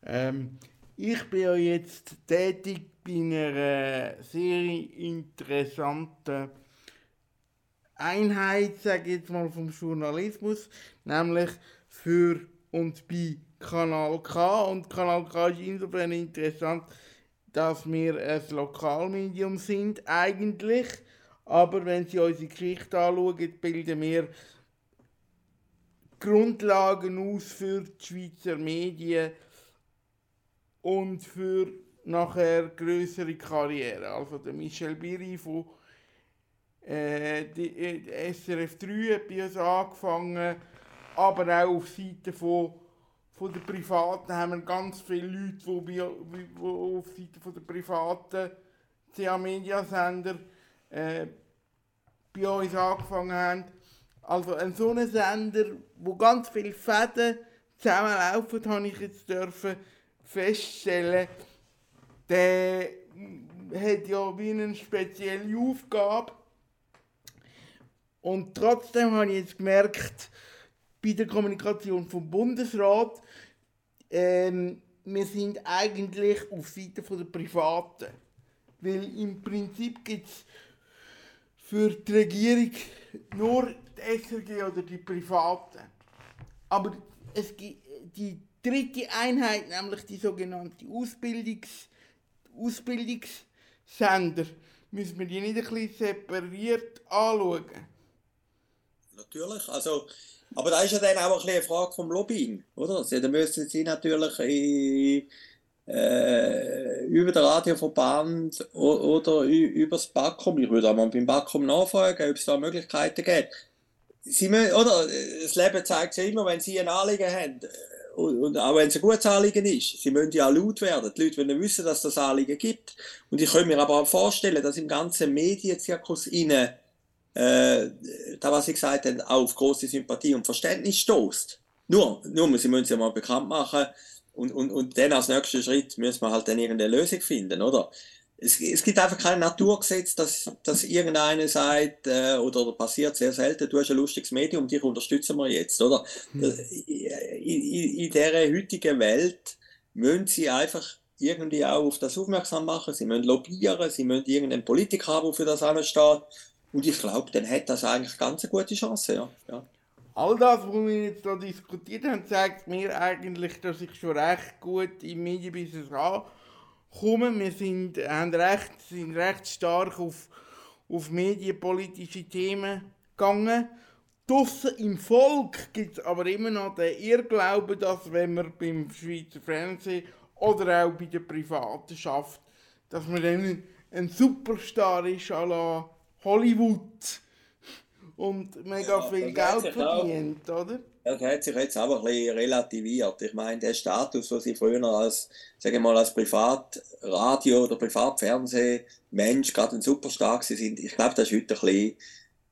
Ähm, ich bin ja jetzt tätig bei einer sehr interessanten Einheit, sage ich jetzt mal, vom Journalismus, nämlich für und bei Kanal K. Und Kanal K ist insofern interessant, dass wir ein Lokalmedium sind, eigentlich. Aber wenn Sie unsere Geschichte anschauen, bilden wir Grundlagen aus für die Schweizer Medien und für nachher größere Karriere. Also der Michel Biri von äh, die, äh, SRF 3 hat bei uns angefangen, aber auch auf Seite von, von der Privaten haben wir ganz viele Leute, die, bei, die auf Seite der privaten CA Media Sender äh, bei uns angefangen haben. Also ein so ein Sender, wo ganz viele Fäden zusammenlaufen, habe ich jetzt dürfen feststellen, der hat ja wie eine spezielle Aufgabe. Und trotzdem habe ich jetzt gemerkt, bei der Kommunikation vom Bundesrat, ähm, wir sind eigentlich auf Seite der Privaten. Weil im Prinzip gibt es für die Regierung nur die SRG oder die Privaten. Aber es gibt die dritte Einheit, nämlich die sogenannte Ausbildungs, Ausbildungssender, müssen wir die nicht ein bisschen separiert anschauen. Natürlich, also, aber da ist ja dann auch ein eine Frage vom Lobbying, oder? Also, da müssen Sie natürlich in, äh, über den Radioverband oder über das BAKOM, ich würde auch mal beim BAKOM nachfragen, ob es da Möglichkeiten gibt. Sie müssen, oder, das Leben zeigt ja immer, wenn Sie ein Anliegen haben, und auch wenn es ein gutes Anliegen ist, sie müssen ja laut werden. Die Leute wollen wissen, dass es das Anliegen gibt. Und ich kann mir aber auch vorstellen, dass im ganzen Medienzirkus innen, äh, da was ich gesagt habe, auf große Sympathie und Verständnis stoßt. Nur, nur, sie müssen es ja mal bekannt machen. Und, und, und dann als nächsten Schritt müssen wir halt dann irgendeine Lösung finden, oder? Es, es gibt einfach kein Naturgesetz, dass, dass irgendeiner sagt, äh, oder, passiert sehr selten, du hast ein lustiges Medium, dich unterstützen wir jetzt, oder? Hm. In, in, in dieser heutigen Welt müssen sie einfach irgendwie auch auf das aufmerksam machen, sie müssen lobbyieren, sie müssen irgendeinen Politiker haben, der für das ansteht. Und ich glaube, dann hat das eigentlich ganz eine gute Chance, ja. ja. All das, was wir jetzt hier diskutiert haben, zeigt mir eigentlich, dass ich schon recht gut im Medienbusiness habe kommen. Wir sind, haben recht, sind recht stark auf, auf medienpolitische Themen gegangen. Draussen im Volk gibt es aber immer noch den Irrglauben, dass wenn man beim Schweizer Fernsehen oder auch bei der Privaten schafft, dass man dann ein Superstar ist à la Hollywood und mega ja, viel Geld verdient, oder? Das hat sich jetzt aber ein bisschen relativiert. Ich meine, der Status, den sie früher als, sagen mal, als Privatradio oder Privatfernsehmensch gerade ein Superstar sind, ich glaube, das ist heute ein bisschen,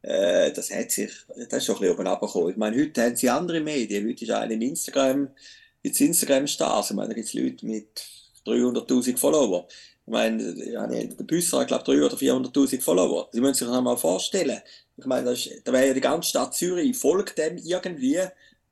äh, das hat sich, das ist schon ein bisschen oben abgekommen. Ich meine, heute haben sie andere Medien. Heute ist einer im Instagram, jetzt Instagram-Stars. Ich meine, da gibt es Leute mit 300.000 Follower. Ich meine, der Büsser hat, glaube ich, 300.000 oder 400.000 Follower. Sie müssen sich das mal vorstellen. Ich meine, da wäre ja die ganze Stadt Zürich, folgt dem irgendwie.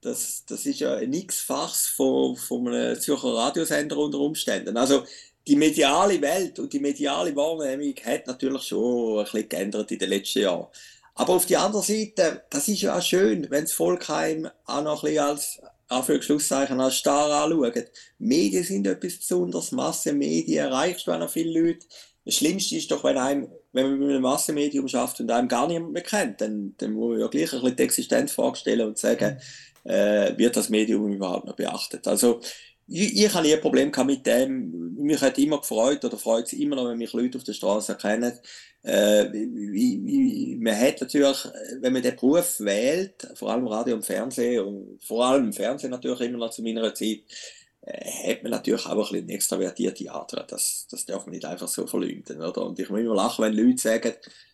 Das, das ist ja ein x-fachs von, von einem Zürcher Radiosender unter Umständen. Also die mediale Welt und die mediale Wahrnehmung hat natürlich schon ein bisschen geändert in den letzten Jahren. Aber auf die andere Seite, das ist ja auch schön, wenn das Volkheim auch noch ein bisschen als Anführungszeichen als Star anschaut. Medien sind etwas Besonderes, Massenmedien erreichst du auch noch viele Leute. Das Schlimmste ist doch, wenn, einem, wenn man mit einem Massenmedium schafft und einem gar niemand mehr kennt, dann, dann muss man ja gleich ein bisschen die Existenz vorstellen und sagen, äh, wird das Medium überhaupt noch beachtet. Also ich, ich habe nie ein Problem mit dem. Mich hat immer gefreut oder freut es immer noch, wenn mich Leute auf der Straße erkennen. Äh, wie, wie, man hat natürlich, wenn man den Beruf wählt, vor allem Radio und Fernsehen und vor allem Fernsehen natürlich immer noch zu meiner Zeit, hat man natürlich auch ein bisschen extravertierte Art. Das, das darf man nicht einfach so verleugnen. Oder? Und ich muss immer lachen, wenn Leute sagen,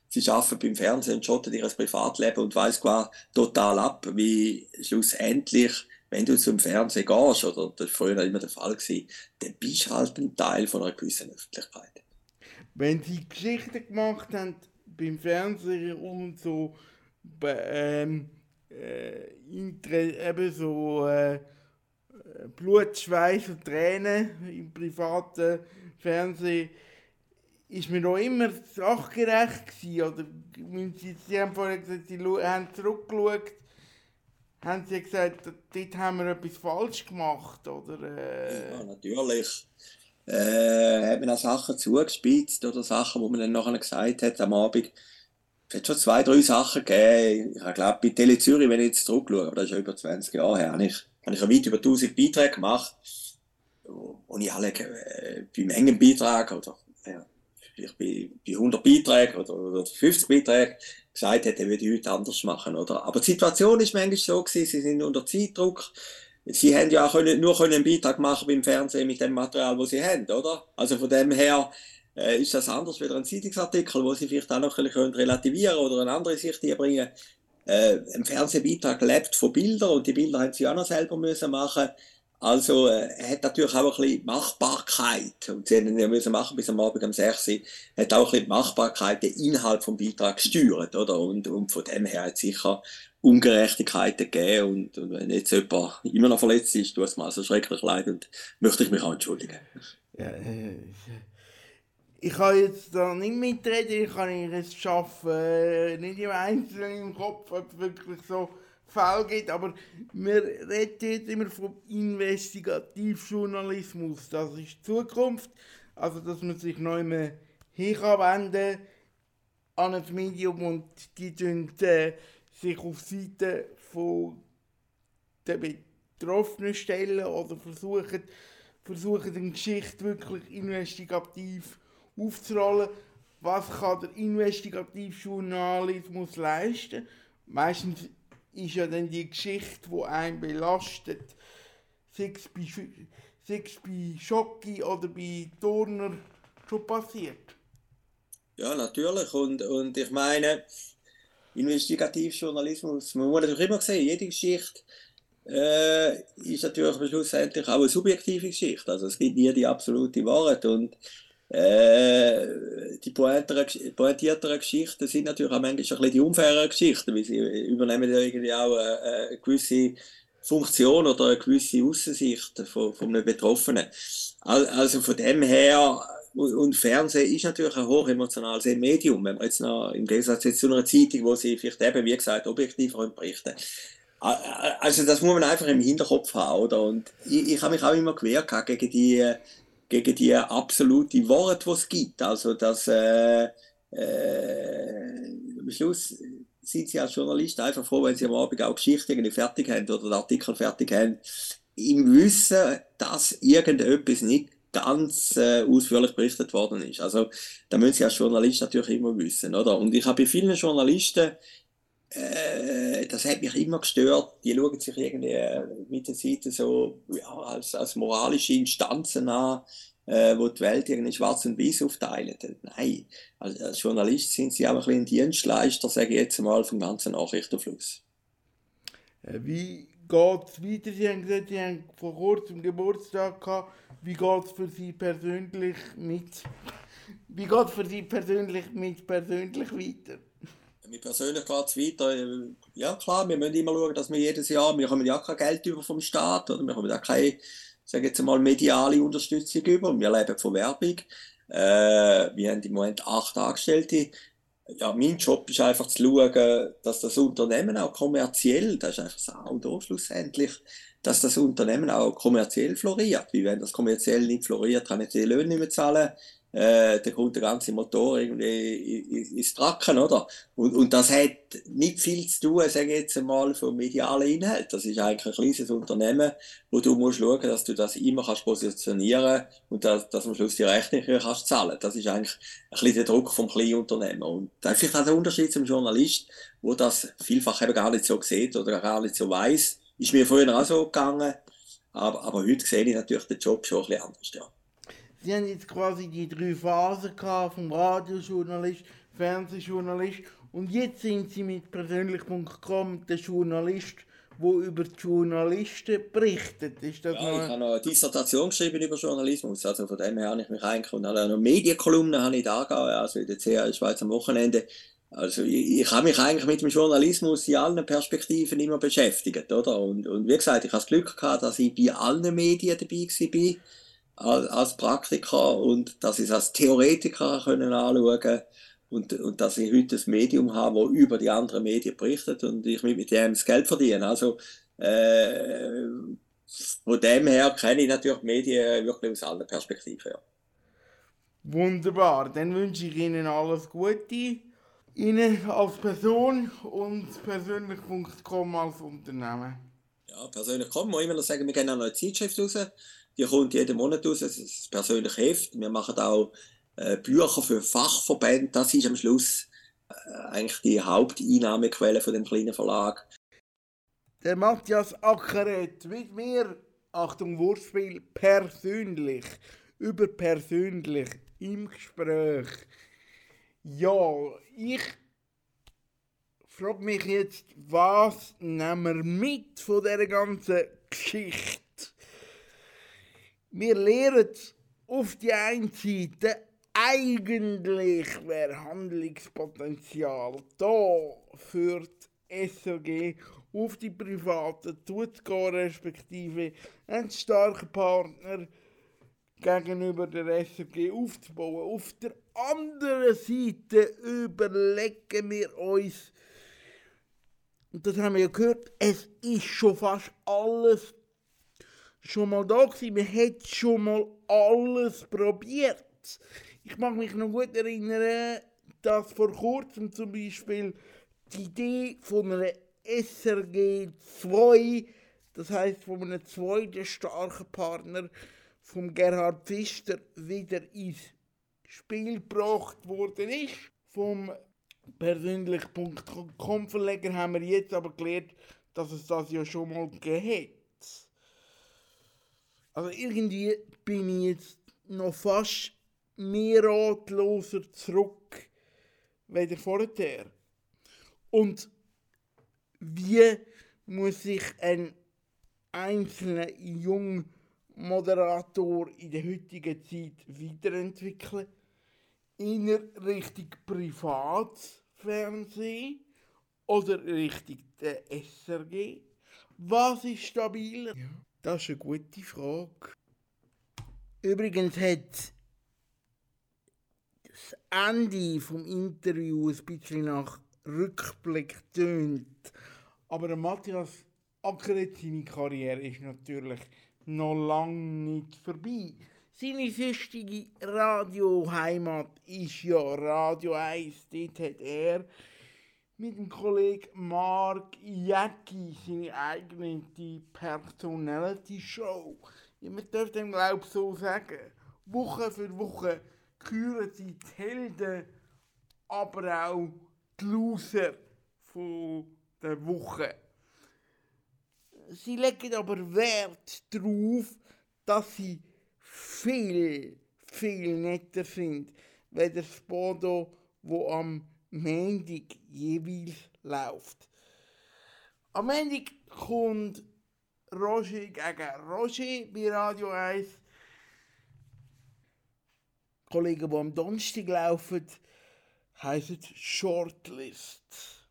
sie arbeiten beim Fernsehen und schotten ihr Privatleben und weiß quasi total ab, wie schlussendlich, wenn du zum Fernsehen gehst, oder das war früher immer der Fall, gewesen, dann bist du halt ein Teil von einer gewissen Öffentlichkeit. Wenn sie Geschichten gemacht haben beim Fernsehen und so, ähm, äh, eben so äh, Blut, Schweiß und Tränen im privaten Fernsehen, ist mir noch immer sachgerecht gewesen, oder sie, haben vorher gesagt, sie haben zurückgeschaut, haben sie gesagt, dort haben wir etwas falsch gemacht, oder? Äh... Ja, natürlich. Äh, hat man auch Sachen zugespitzt oder Sachen, wo man dann nachher gesagt hat am Abend, es hat schon zwei, drei Sachen gegeben. Ich glaube, bei Tele Zürich, wenn ich jetzt zurückschaue, aber das ist ja über 20 Jahre her, habe habe ich weit über 1000 Beiträge gemacht. Und ich alle äh, beim engen Beitrag oder ja, vielleicht bei, bei 100 Beiträgen oder, oder 50 Beiträgen gesagt hätte, würde ich heute anders machen. Oder? Aber die Situation ist manchmal so gewesen, sie sind unter Zeitdruck. Sie haben ja auch können, nur können einen Beitrag machen beim Fernsehen mit dem Material, das sie haben, oder? Also von dem her äh, ist das anders wie ein Zeitungsartikel, wo sie vielleicht auch noch ein bisschen relativieren oder eine andere Sicht bringen. Äh, ein Fernsehbeitrag lebt von Bildern und die Bilder haben sie auch noch selber müssen machen also äh, hat natürlich auch ein bisschen Machbarkeit. Und sie haben ja müssen machen bis am Abend um 6 Uhr, hat auch ein bisschen Machbarkeit den Inhalt vom Beitrag gesteuert, oder? Und, und von dem her hat es sicher Ungerechtigkeiten gegeben. Und, und wenn jetzt jemand immer noch verletzt ist, tut es mir also schrecklich leid und möchte ich mich auch entschuldigen. Ja, äh, ich kann jetzt da nicht mitreden, ich kann es schaffen, nicht im Einzelnen im Kopf, ob es wirklich so Fall gibt, aber wir reden jetzt immer vom Investigativjournalismus. Das ist die Zukunft, also dass man sich neu mehr hinwenden an ein Medium und die tun, äh, sich auf die Seite von der Betroffenen stellen oder versuchen, versuchen eine Geschichte wirklich investigativ aufzurollen. Was kann der Investigativjournalismus leisten? Meistens ist ja dann die Geschichte, die einen belastet, sei es bei, Schocki oder bei Turner schon passiert. Ja, natürlich. Und, und ich meine, Investigativjournalismus, man muss natürlich immer sehen, jede Geschichte äh, ist natürlich schlussendlich auch eine subjektive Geschichte. Also es gibt nie die absolute Wahrheit. Und äh, die pointierteren Geschichten sind natürlich auch manchmal ein bisschen die unfairen Geschichten, weil sie übernehmen ja irgendwie auch eine, eine gewisse Funktion oder eine gewisse Aussicht von, von einem Betroffenen. Also von dem her, und Fernsehen ist natürlich ein hochemotionales Medium, wenn man jetzt noch im Gegensatz zu einer Zeitung, wo sie vielleicht eben, wie gesagt, objektiv berichten. Also das muss man einfach im Hinterkopf haben, oder? Und ich, ich habe mich auch immer gewehrt gegen die gegen die absolute Worte, die es gibt. Also, dass äh, äh, am Schluss sind sie als Journalist einfach froh, wenn sie am Abend auch Geschichten fertig haben oder den Artikel fertig haben, im Wissen, dass irgendetwas nicht ganz äh, ausführlich berichtet worden ist. Also, da müssen Sie als Journalist natürlich immer wissen, oder? Und ich habe bei vielen Journalisten äh, das hat mich immer gestört. Die schauen sich irgendwie äh, mit der Zeit so ja, als, als moralische Instanzen an, äh, wo die Welt irgendwie schwarz und weiß aufteilen. Nein, als, Journalist sind sie auch ein Dienstleister, sage ich jetzt mal, vom ganzen Nachrichtenfluss. Äh, wie geht es weiter? Sie haben gesagt, Sie haben vor kurzem Geburtstag gehabt. Wie geht es für Sie persönlich mit wie geht für Sie persönlich mit persönlich weiter? Mir persönlich geht es weiter. Ja, klar, wir müssen immer schauen, dass wir jedes Jahr, wir haben ja kein Geld über vom Staat, oder wir haben ja keine, sage jetzt mal, mediale Unterstützung über. Wir leben von Werbung. Äh, wir haben im Moment acht Angestellte. Ja, mein Job ist einfach zu schauen, dass das Unternehmen auch kommerziell, das ist einfach das Auto schlussendlich, dass das Unternehmen auch kommerziell floriert. Wie wenn das kommerziell nicht floriert, kann ich die Löhne nicht mehr zahlen äh, da kommt der ganze Motor irgendwie ins Tracken, oder? Und, und das hat nicht viel zu tun, sage ich jetzt einmal, vom medialen Inhalt. Das ist eigentlich ein kleines Unternehmen, wo du musst schauen, dass du das immer kannst positionieren und dass, dass am Schluss die Rechnung kannst zahlen. Das ist eigentlich ein bisschen der Druck vom kleinen Unternehmen. Und das ist vielleicht auch der Unterschied zum Journalist, wo das vielfach eben gar nicht so sieht oder gar nicht so weiß. Ist mir früher auch so gegangen Aber, aber heute sehe ich natürlich den Job schon ein bisschen anders. Ja. Sie haben jetzt quasi die drei Phasen gehabt, vom Radiojournalist, Fernsehjournalist und jetzt sind Sie mit persönlich.com der Journalist, der über die Journalisten berichtet. Ist das Ja, noch... ich habe noch eine Dissertation geschrieben über Journalismus, also von dem her habe ich mich eigentlich und habe noch Medienkolumnen habe ich da gehabt, also in der CA Schweiz am Wochenende. Also ich, ich habe mich eigentlich mit dem Journalismus in allen Perspektiven immer beschäftigt, oder? Und, und wie gesagt, ich habe das Glück gehabt, dass ich bei allen Medien dabei war, als, Praktiker und dass ich es als Theoretiker können anschauen und, und dass ich heute ein Medium habe, das über die anderen Medien berichtet und ich mit, mit dem das Geld verdiene. Also äh, von dem her kenne ich natürlich die Medien wirklich aus allen Perspektiven. Ja. Wunderbar, dann wünsche ich Ihnen alles Gute. Ihnen als Person und persönlich.com als Unternehmen. Ja, persönlich kommen wir immer noch sagen, wir gehen auch noch eine Zeitschrift raus. Die kommt jeden Monat raus, das ist das persönliche Heft. Wir machen auch äh, Bücher für Fachverbände. Das ist am Schluss äh, eigentlich die Haupteinnahmequelle von dem kleinen Verlag. Der Matthias Ackeret mit mir, Achtung Wortspiel, persönlich, über persönlich im Gespräch. Ja, ich frage mich jetzt, was nehmen wir mit von dieser ganzen Geschichte? Wir lernen auf die einen Seite, eigentlich wäre Handlungspotenzial da für die SOG auf die Privaten zuzugehen, respektive einen starken Partner gegenüber der SRG aufzubauen. Auf der anderen Seite überlegen wir uns, und das haben wir ja gehört, es ist schon fast alles schon mal da gewesen. Man hat schon mal alles probiert. Ich mag mich noch gut erinnern, dass vor kurzem zum Beispiel die Idee von einer SRG 2, das heißt von einem zweiten starken Partner, vom Gerhard Pfister wieder ins Spiel gebracht worden ist. Vom persönlich.com Verleger haben wir jetzt aber gelernt, dass es das ja schon mal gegeben hat. Also irgendwie bin ich jetzt noch fast mehr ratloser zurück, wie vorher. Und wie muss sich ein einzelner junger Moderator in der heutigen Zeit weiterentwickeln? In Richtung Privatfernsehen oder Richtung der SRG? Was ist stabiler? Das ist eine gute Frage. Übrigens hat das Ende vom Interview ein bisschen nach Rückblick tönt. Aber Matthias Ackeret, seine Karriere ist natürlich noch lange nicht vorbei. Seine süchtige Radioheimat ist ja Radio 1. Dort hat er mit dem Kollegen Mark Jäcki seine eigene Personality Show. Ja, man darf dem glaube so sagen. Woche für Woche küren sie die Helden, aber auch die Loser von der Woche. Sie legen aber Wert darauf, dass sie viel, viel netter sind, wie das Bodo, wo am Montag jeweils läuft. Am Montag kommt Roger gegen Roger bei Radio 1. Die Kollegen, die am Donnerstag laufen, heißen Shortlist.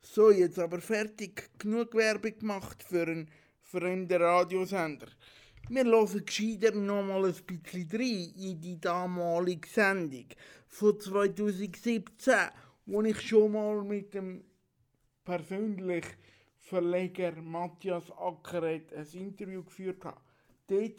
So, jetzt aber fertig. Genug Werbung gemacht für einen fremden Radiosender. Wir hören gescheiter noch mal ein bisschen rein in die damalige Sendung von 2017, wo ich schon mal mit dem persönlich Verleger Matthias Ackeret ein Interview geführt habe.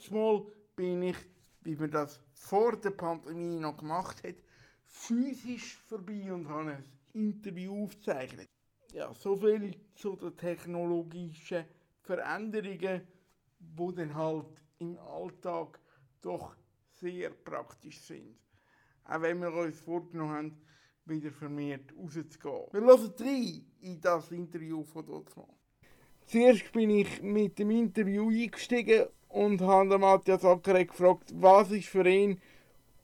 Mal bin ich, wie man das vor der Pandemie noch gemacht hat, physisch vorbei und habe ein Interview aufgezeichnet. Ja, so viel zu den technologischen Veränderungen, die dann halt im Alltag doch sehr praktisch sind. Auch wenn wir uns vorgenommen haben, wieder vermehrt rauszugehen. Wir hören rein in das Interview von dort mal. Zuerst bin ich mit dem Interview eingestiegen und habe Matthias Ackeret gefragt, was ist für ihn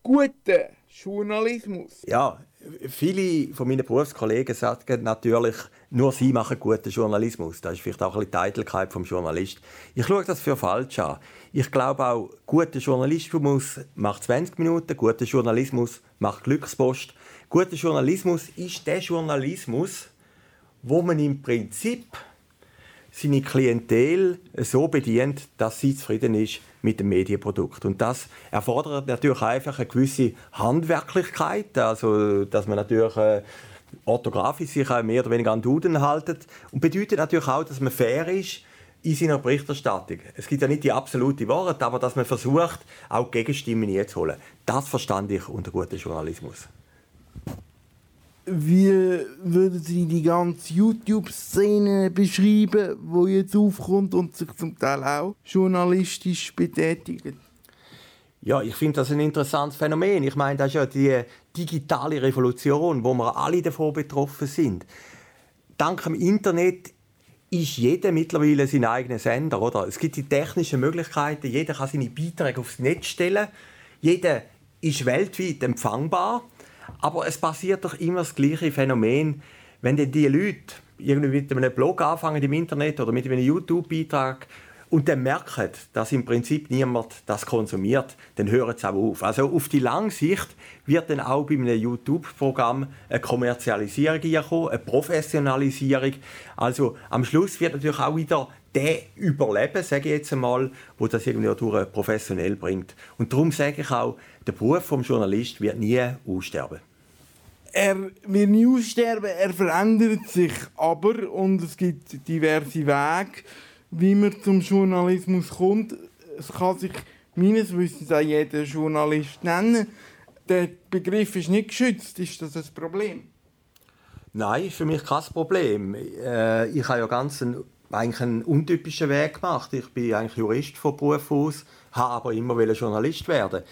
guter Journalismus? Ja, viele von meinen Berufskollegen sagen natürlich, nur sie machen guten Journalismus. Das ist vielleicht auch ein bisschen die Eitelkeit vom Journalist. Ich schaue das für falsch an. Ich glaube auch, guter Journalismus macht 20 Minuten, guter Journalismus macht Glückspost. Guter Journalismus ist der Journalismus, wo man im Prinzip seine Klientel so bedient, dass sie zufrieden ist mit dem Medienprodukt. Und das erfordert natürlich einfach eine gewisse Handwerklichkeit, also dass man natürlich äh, orthografisch sich mehr oder weniger an Duden haltet und bedeutet natürlich auch, dass man fair ist in seiner Berichterstattung. Es gibt ja nicht die absolute Wahrheit, aber dass man versucht, auch Gegenstimmen einzuholen. Das verstand ich unter gutem Journalismus. Wie würden Sie die ganze YouTube-Szene beschreiben, wo jetzt aufkommt und sich zum Teil auch journalistisch betätigt? Ja, ich finde das ein interessantes Phänomen. Ich meine, das ist ja die digitale Revolution, wo wir alle davon betroffen sind. Dank dem Internet ist jeder mittlerweile sein eigener Sender, oder? Es gibt die technischen Möglichkeiten, jeder kann seine Beiträge aufs Netz stellen, jeder ist weltweit empfangbar aber es passiert doch immer das gleiche Phänomen, wenn dann die Leute irgendwie mit einem Blog anfangen im Internet oder mit einem YouTube-Beitrag und dann merken, dass im Prinzip niemand das konsumiert, dann hören sie auch auf. Also auf die lange Sicht wird dann auch bei einem YouTube-Programm eine Kommerzialisierung kommen, eine Professionalisierung. Also am Schluss wird natürlich auch wieder der überleben, sage ich jetzt einmal, wo das irgendwie durch professionell bringt. Und darum sage ich auch, der Beruf vom Journalist wird nie aussterben. Er wird nie aussterben, er verändert sich aber und es gibt diverse Wege, wie man zum Journalismus kommt. Es kann sich meines Wissens auch jeder Journalist nennen. Der Begriff ist nicht geschützt. Ist das ein Problem? Nein, ist für mich kein Problem. Äh, ich habe ja ganz einen, eigentlich einen untypischen Weg gemacht. Ich bin eigentlich Jurist von Beruf aus, habe aber immer Journalist werden.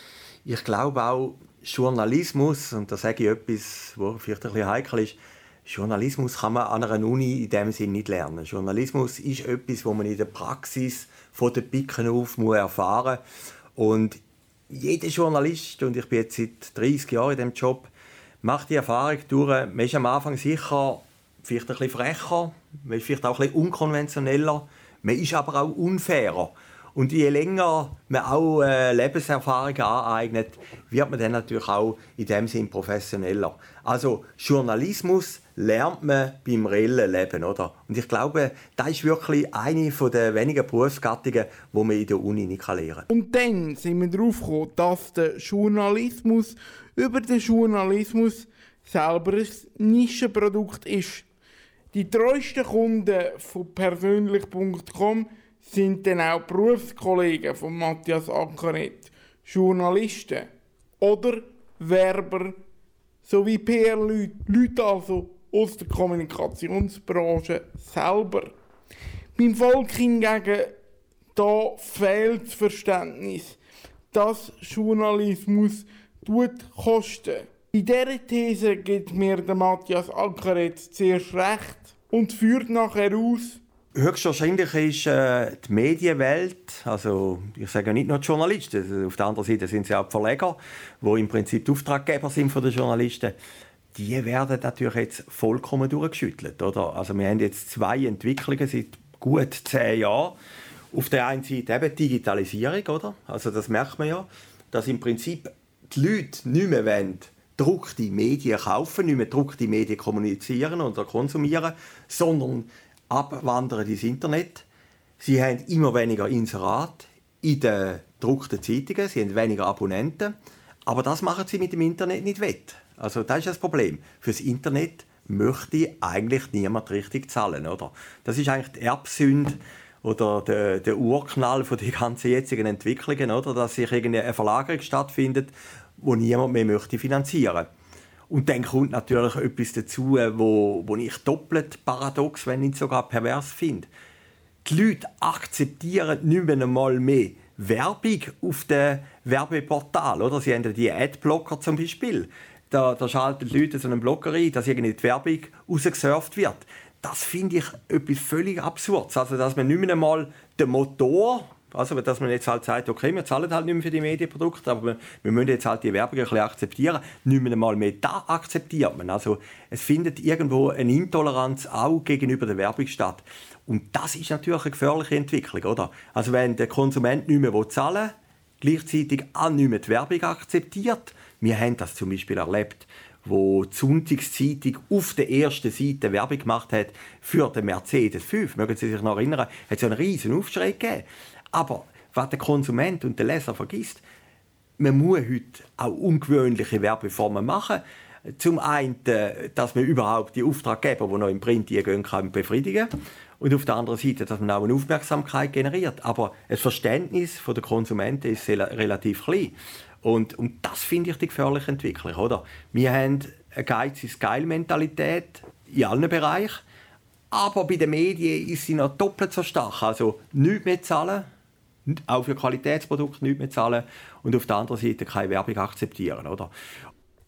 Ich glaube auch, Journalismus, und da sage ich etwas, was vielleicht ein bisschen heikel ist, Journalismus kann man an einer Uni in dem Sinne nicht lernen. Journalismus ist etwas, wo man in der Praxis von den Picken auf muss erfahren Und jeder Journalist, und ich bin jetzt seit 30 Jahren in diesem Job, macht die Erfahrung durch, man ist am Anfang sicher vielleicht ein bisschen frecher, man ist vielleicht auch ein bisschen unkonventioneller, man ist aber auch unfairer. Und je länger man auch äh, Lebenserfahrung aneignet, wird man dann natürlich auch in dem Sinn professioneller. Also Journalismus lernt man beim reellen Leben, oder? Und ich glaube, das ist wirklich eine der wenigen Berufsgattungen, die man in der Uni nicht lernen kann. Und dann sind wir darauf gekommen, dass der Journalismus über den Journalismus selber ein Nischenprodukt ist. Die treuesten Kunden von persönlich.com sind dann auch Berufskollegen von Matthias Ackeret, Journalisten oder Werber sowie PR-Leute, Leute also aus der Kommunikationsbranche selber. Beim Volk hingegen da fehlt das Verständnis, dass Journalismus tut kosten. In dieser These gibt mir der Matthias Ackeret zuerst recht und führt nachher aus, Höchstwahrscheinlich ist äh, die Medienwelt, also ich sage nicht nur die Journalisten, also auf der anderen Seite sind es auch die Verleger, die im Prinzip die Auftraggeber sind von den Journalisten, die werden natürlich jetzt vollkommen durchgeschüttelt. Oder? Also wir haben jetzt zwei Entwicklungen seit gut zehn Jahren. Auf der einen Seite eben Digitalisierung, oder? Also das merkt man ja, dass im Prinzip die Leute nicht mehr wollen, druckte Medien kaufen, nicht mehr druckte Medien kommunizieren oder konsumieren, sondern abwandern ins Internet. Sie haben immer weniger Inserat in den gedruckten Zeitungen, sie haben weniger Abonnenten. Aber das machen sie mit dem Internet nicht wett. Also das ist das Problem. Fürs Internet möchte eigentlich niemand richtig zahlen, oder? Das ist eigentlich die Erbsünde oder der, der Urknall von den ganzen jetzigen Entwicklungen, oder? Dass sich eine Verlagerung stattfindet, wo niemand mehr möchte finanzieren. Und dann kommt natürlich etwas dazu, äh, wo, wo ich doppelt paradox, wenn nicht sogar pervers finde. Die Leute akzeptieren nicht mehr einmal mehr Werbung auf dem Werbeportal. Oder? Sie haben die Adblocker zum Beispiel. Da, da schalten die Leute so einen Blogger ein, dass irgendwie die Werbung rausgesurft wird. das finde ich etwas völlig Absurdes. Also, dass man nicht mehr einmal den Motor also, dass man jetzt halt sagt, okay, wir zahlen halt nicht mehr für die Medienprodukte, aber wir, wir müssen jetzt halt die Werbung ein bisschen akzeptieren. Nicht mehr einmal mehr da akzeptiert man. Also, es findet irgendwo eine Intoleranz auch gegenüber der Werbung statt. Und das ist natürlich eine gefährliche Entwicklung, oder? Also, wenn der Konsument nicht mehr zahlen will, gleichzeitig auch nicht mehr die Werbung akzeptiert. Wir haben das zum Beispiel erlebt wo die Sonntagszeitung auf der ersten Seite Werbung gemacht hat für den Mercedes 5. Mögen Sie sich noch erinnern? Hat es einen riesen Aufschrei gegeben. Aber was der Konsument und der Leser vergisst, man muss heute auch ungewöhnliche Werbeformen machen. Zum einen, dass man überhaupt die Auftraggeber, die noch im Print gehen kann, befriedigen und auf der anderen Seite, dass man auch eine Aufmerksamkeit generiert. Aber das Verständnis der Konsumenten ist relativ klein. Und, und das finde ich die gefährliche Entwicklung. Oder? Wir haben eine Geiz ist geil Mentalität in allen Bereichen, aber bei den Medien ist sie noch doppelt so stark. Also nichts mehr zahlen, auch für Qualitätsprodukte nichts mehr zahlen und auf der anderen Seite keine Werbung akzeptieren. Oder?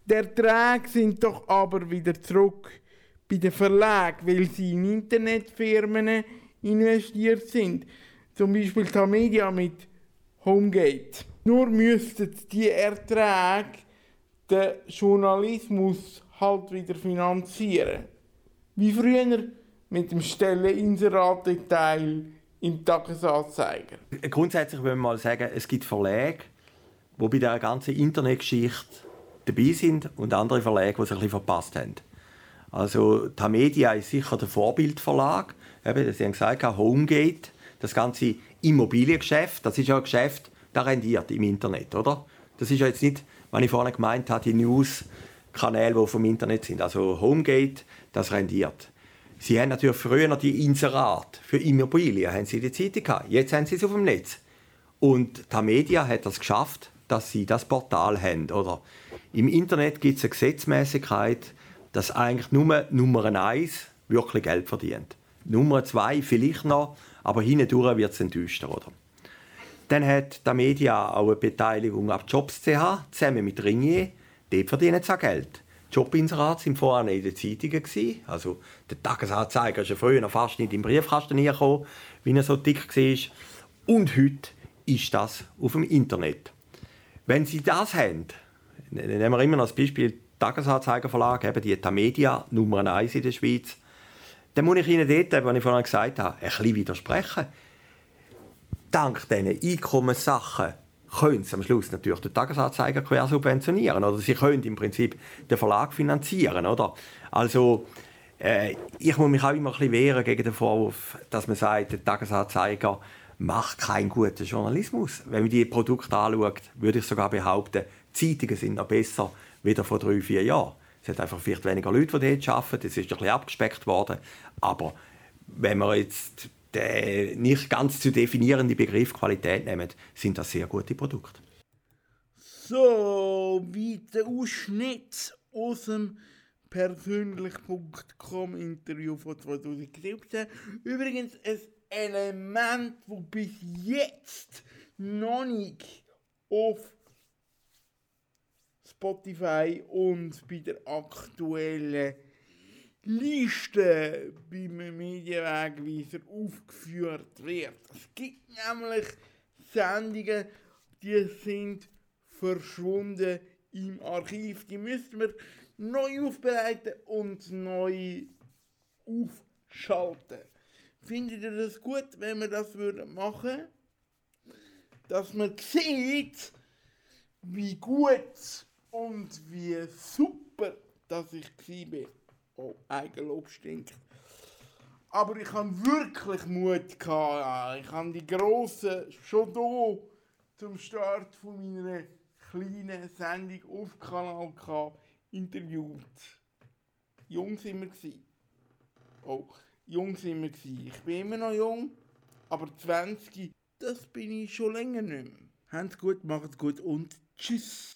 Der Erträge sind doch aber wieder zurück bei den Verlagen, weil sie in Internetfirmen investiert sind. Zum Beispiel Tamedia mit Homegate. Nur müssten die Erträge den Journalismus halt wieder finanzieren. Wie früher mit dem Stelleninserate-Teil im Tagesanzeiger. Grundsätzlich würde man mal sagen, es gibt Verlage, die bei dieser ganzen Internetgeschichte dabei sind und andere Verlage, die es ein bisschen verpasst haben. Also Tamedia ist sicher der Vorbildverlag. Eben, Sie haben gesagt, Homegate, das ganze Immobiliengeschäft, das ist ja ein Geschäft, das rendiert im Internet, oder? Das ist ja jetzt nicht, was ich vorhin gemeint habe, die News-Kanäle, die vom Internet sind. Also Homegate, das rendiert. Sie haben natürlich früher die Inserat für Immobilien, haben sie die Zeitung gehabt. Jetzt haben sie es auf dem Netz. Und die Media hat das geschafft, dass sie das Portal haben. Oder Im Internet gibt es eine Gesetzmäßigkeit, dass eigentlich nur Nummer 1 wirklich Geld verdient. Nummer 2 vielleicht noch, aber hindurch wird es enttäuschter. Oder? Dann hat die Media auch eine Beteiligung ab Jobs.ch zusammen mit Ringier. Dort verdienen sie auch Geld. Jobinserat waren vorher in den Zeitungen. Also der Tagesanzeiger ist ja früher fast nicht im Briefkasten gekommen, wie er so dick war. Und heute ist das auf dem Internet. Wenn Sie das haben, nehmen wir immer noch das Beispiel Tagesanzeiger Verlag, eben die Tamedia Nummer 1 in der Schweiz, dann muss ich Ihnen dort, was ich vorhin gesagt habe, ein bisschen widersprechen. Dank diesen Einkommenssachen können sie am Schluss natürlich den Tagesanzeiger quer subventionieren oder sie können im Prinzip den Verlag finanzieren, oder? Also äh, ich muss mich auch immer ein bisschen wehren gegen den Vorwurf, dass man sagt, der Tagesanzeiger macht keinen guten Journalismus. Wenn man die Produkte anschaut, würde ich sogar behaupten, Zeitungen sind noch besser als vor drei, vier Jahren. Es hat einfach vielleicht weniger Leute, die dort arbeiten, das ist ein bisschen abgespeckt worden. Aber wenn man jetzt der nicht ganz zu definierende Begriff Qualität nehmen, sind das sehr gute Produkte. So, wie der Ausschnitt aus dem persönlich.com Interview von 2017. Übrigens ein Element, das bis jetzt noch nicht auf Spotify und bei der aktuellen Liste beim Medienwegweiser aufgeführt wird. Es gibt nämlich Sendungen, die sind verschwunden im Archiv. Die müssen wir neu aufbereiten und neu aufschalten. Findet ihr das gut, wenn wir das würden machen? Dass man sieht, wie gut und wie super dass ich war. Oh, Eigenlob stinkt. Aber ich habe wirklich Mut gehabt. Ich habe die grossen schon hier zum Start von meiner kleinen Sendung auf Kanal K interviewt. Jung sind wir. Oh, jung sind wir. Ich bin immer noch jung, aber 20, das bin ich schon länger nicht mehr. Habt's gut, macht's gut und tschüss.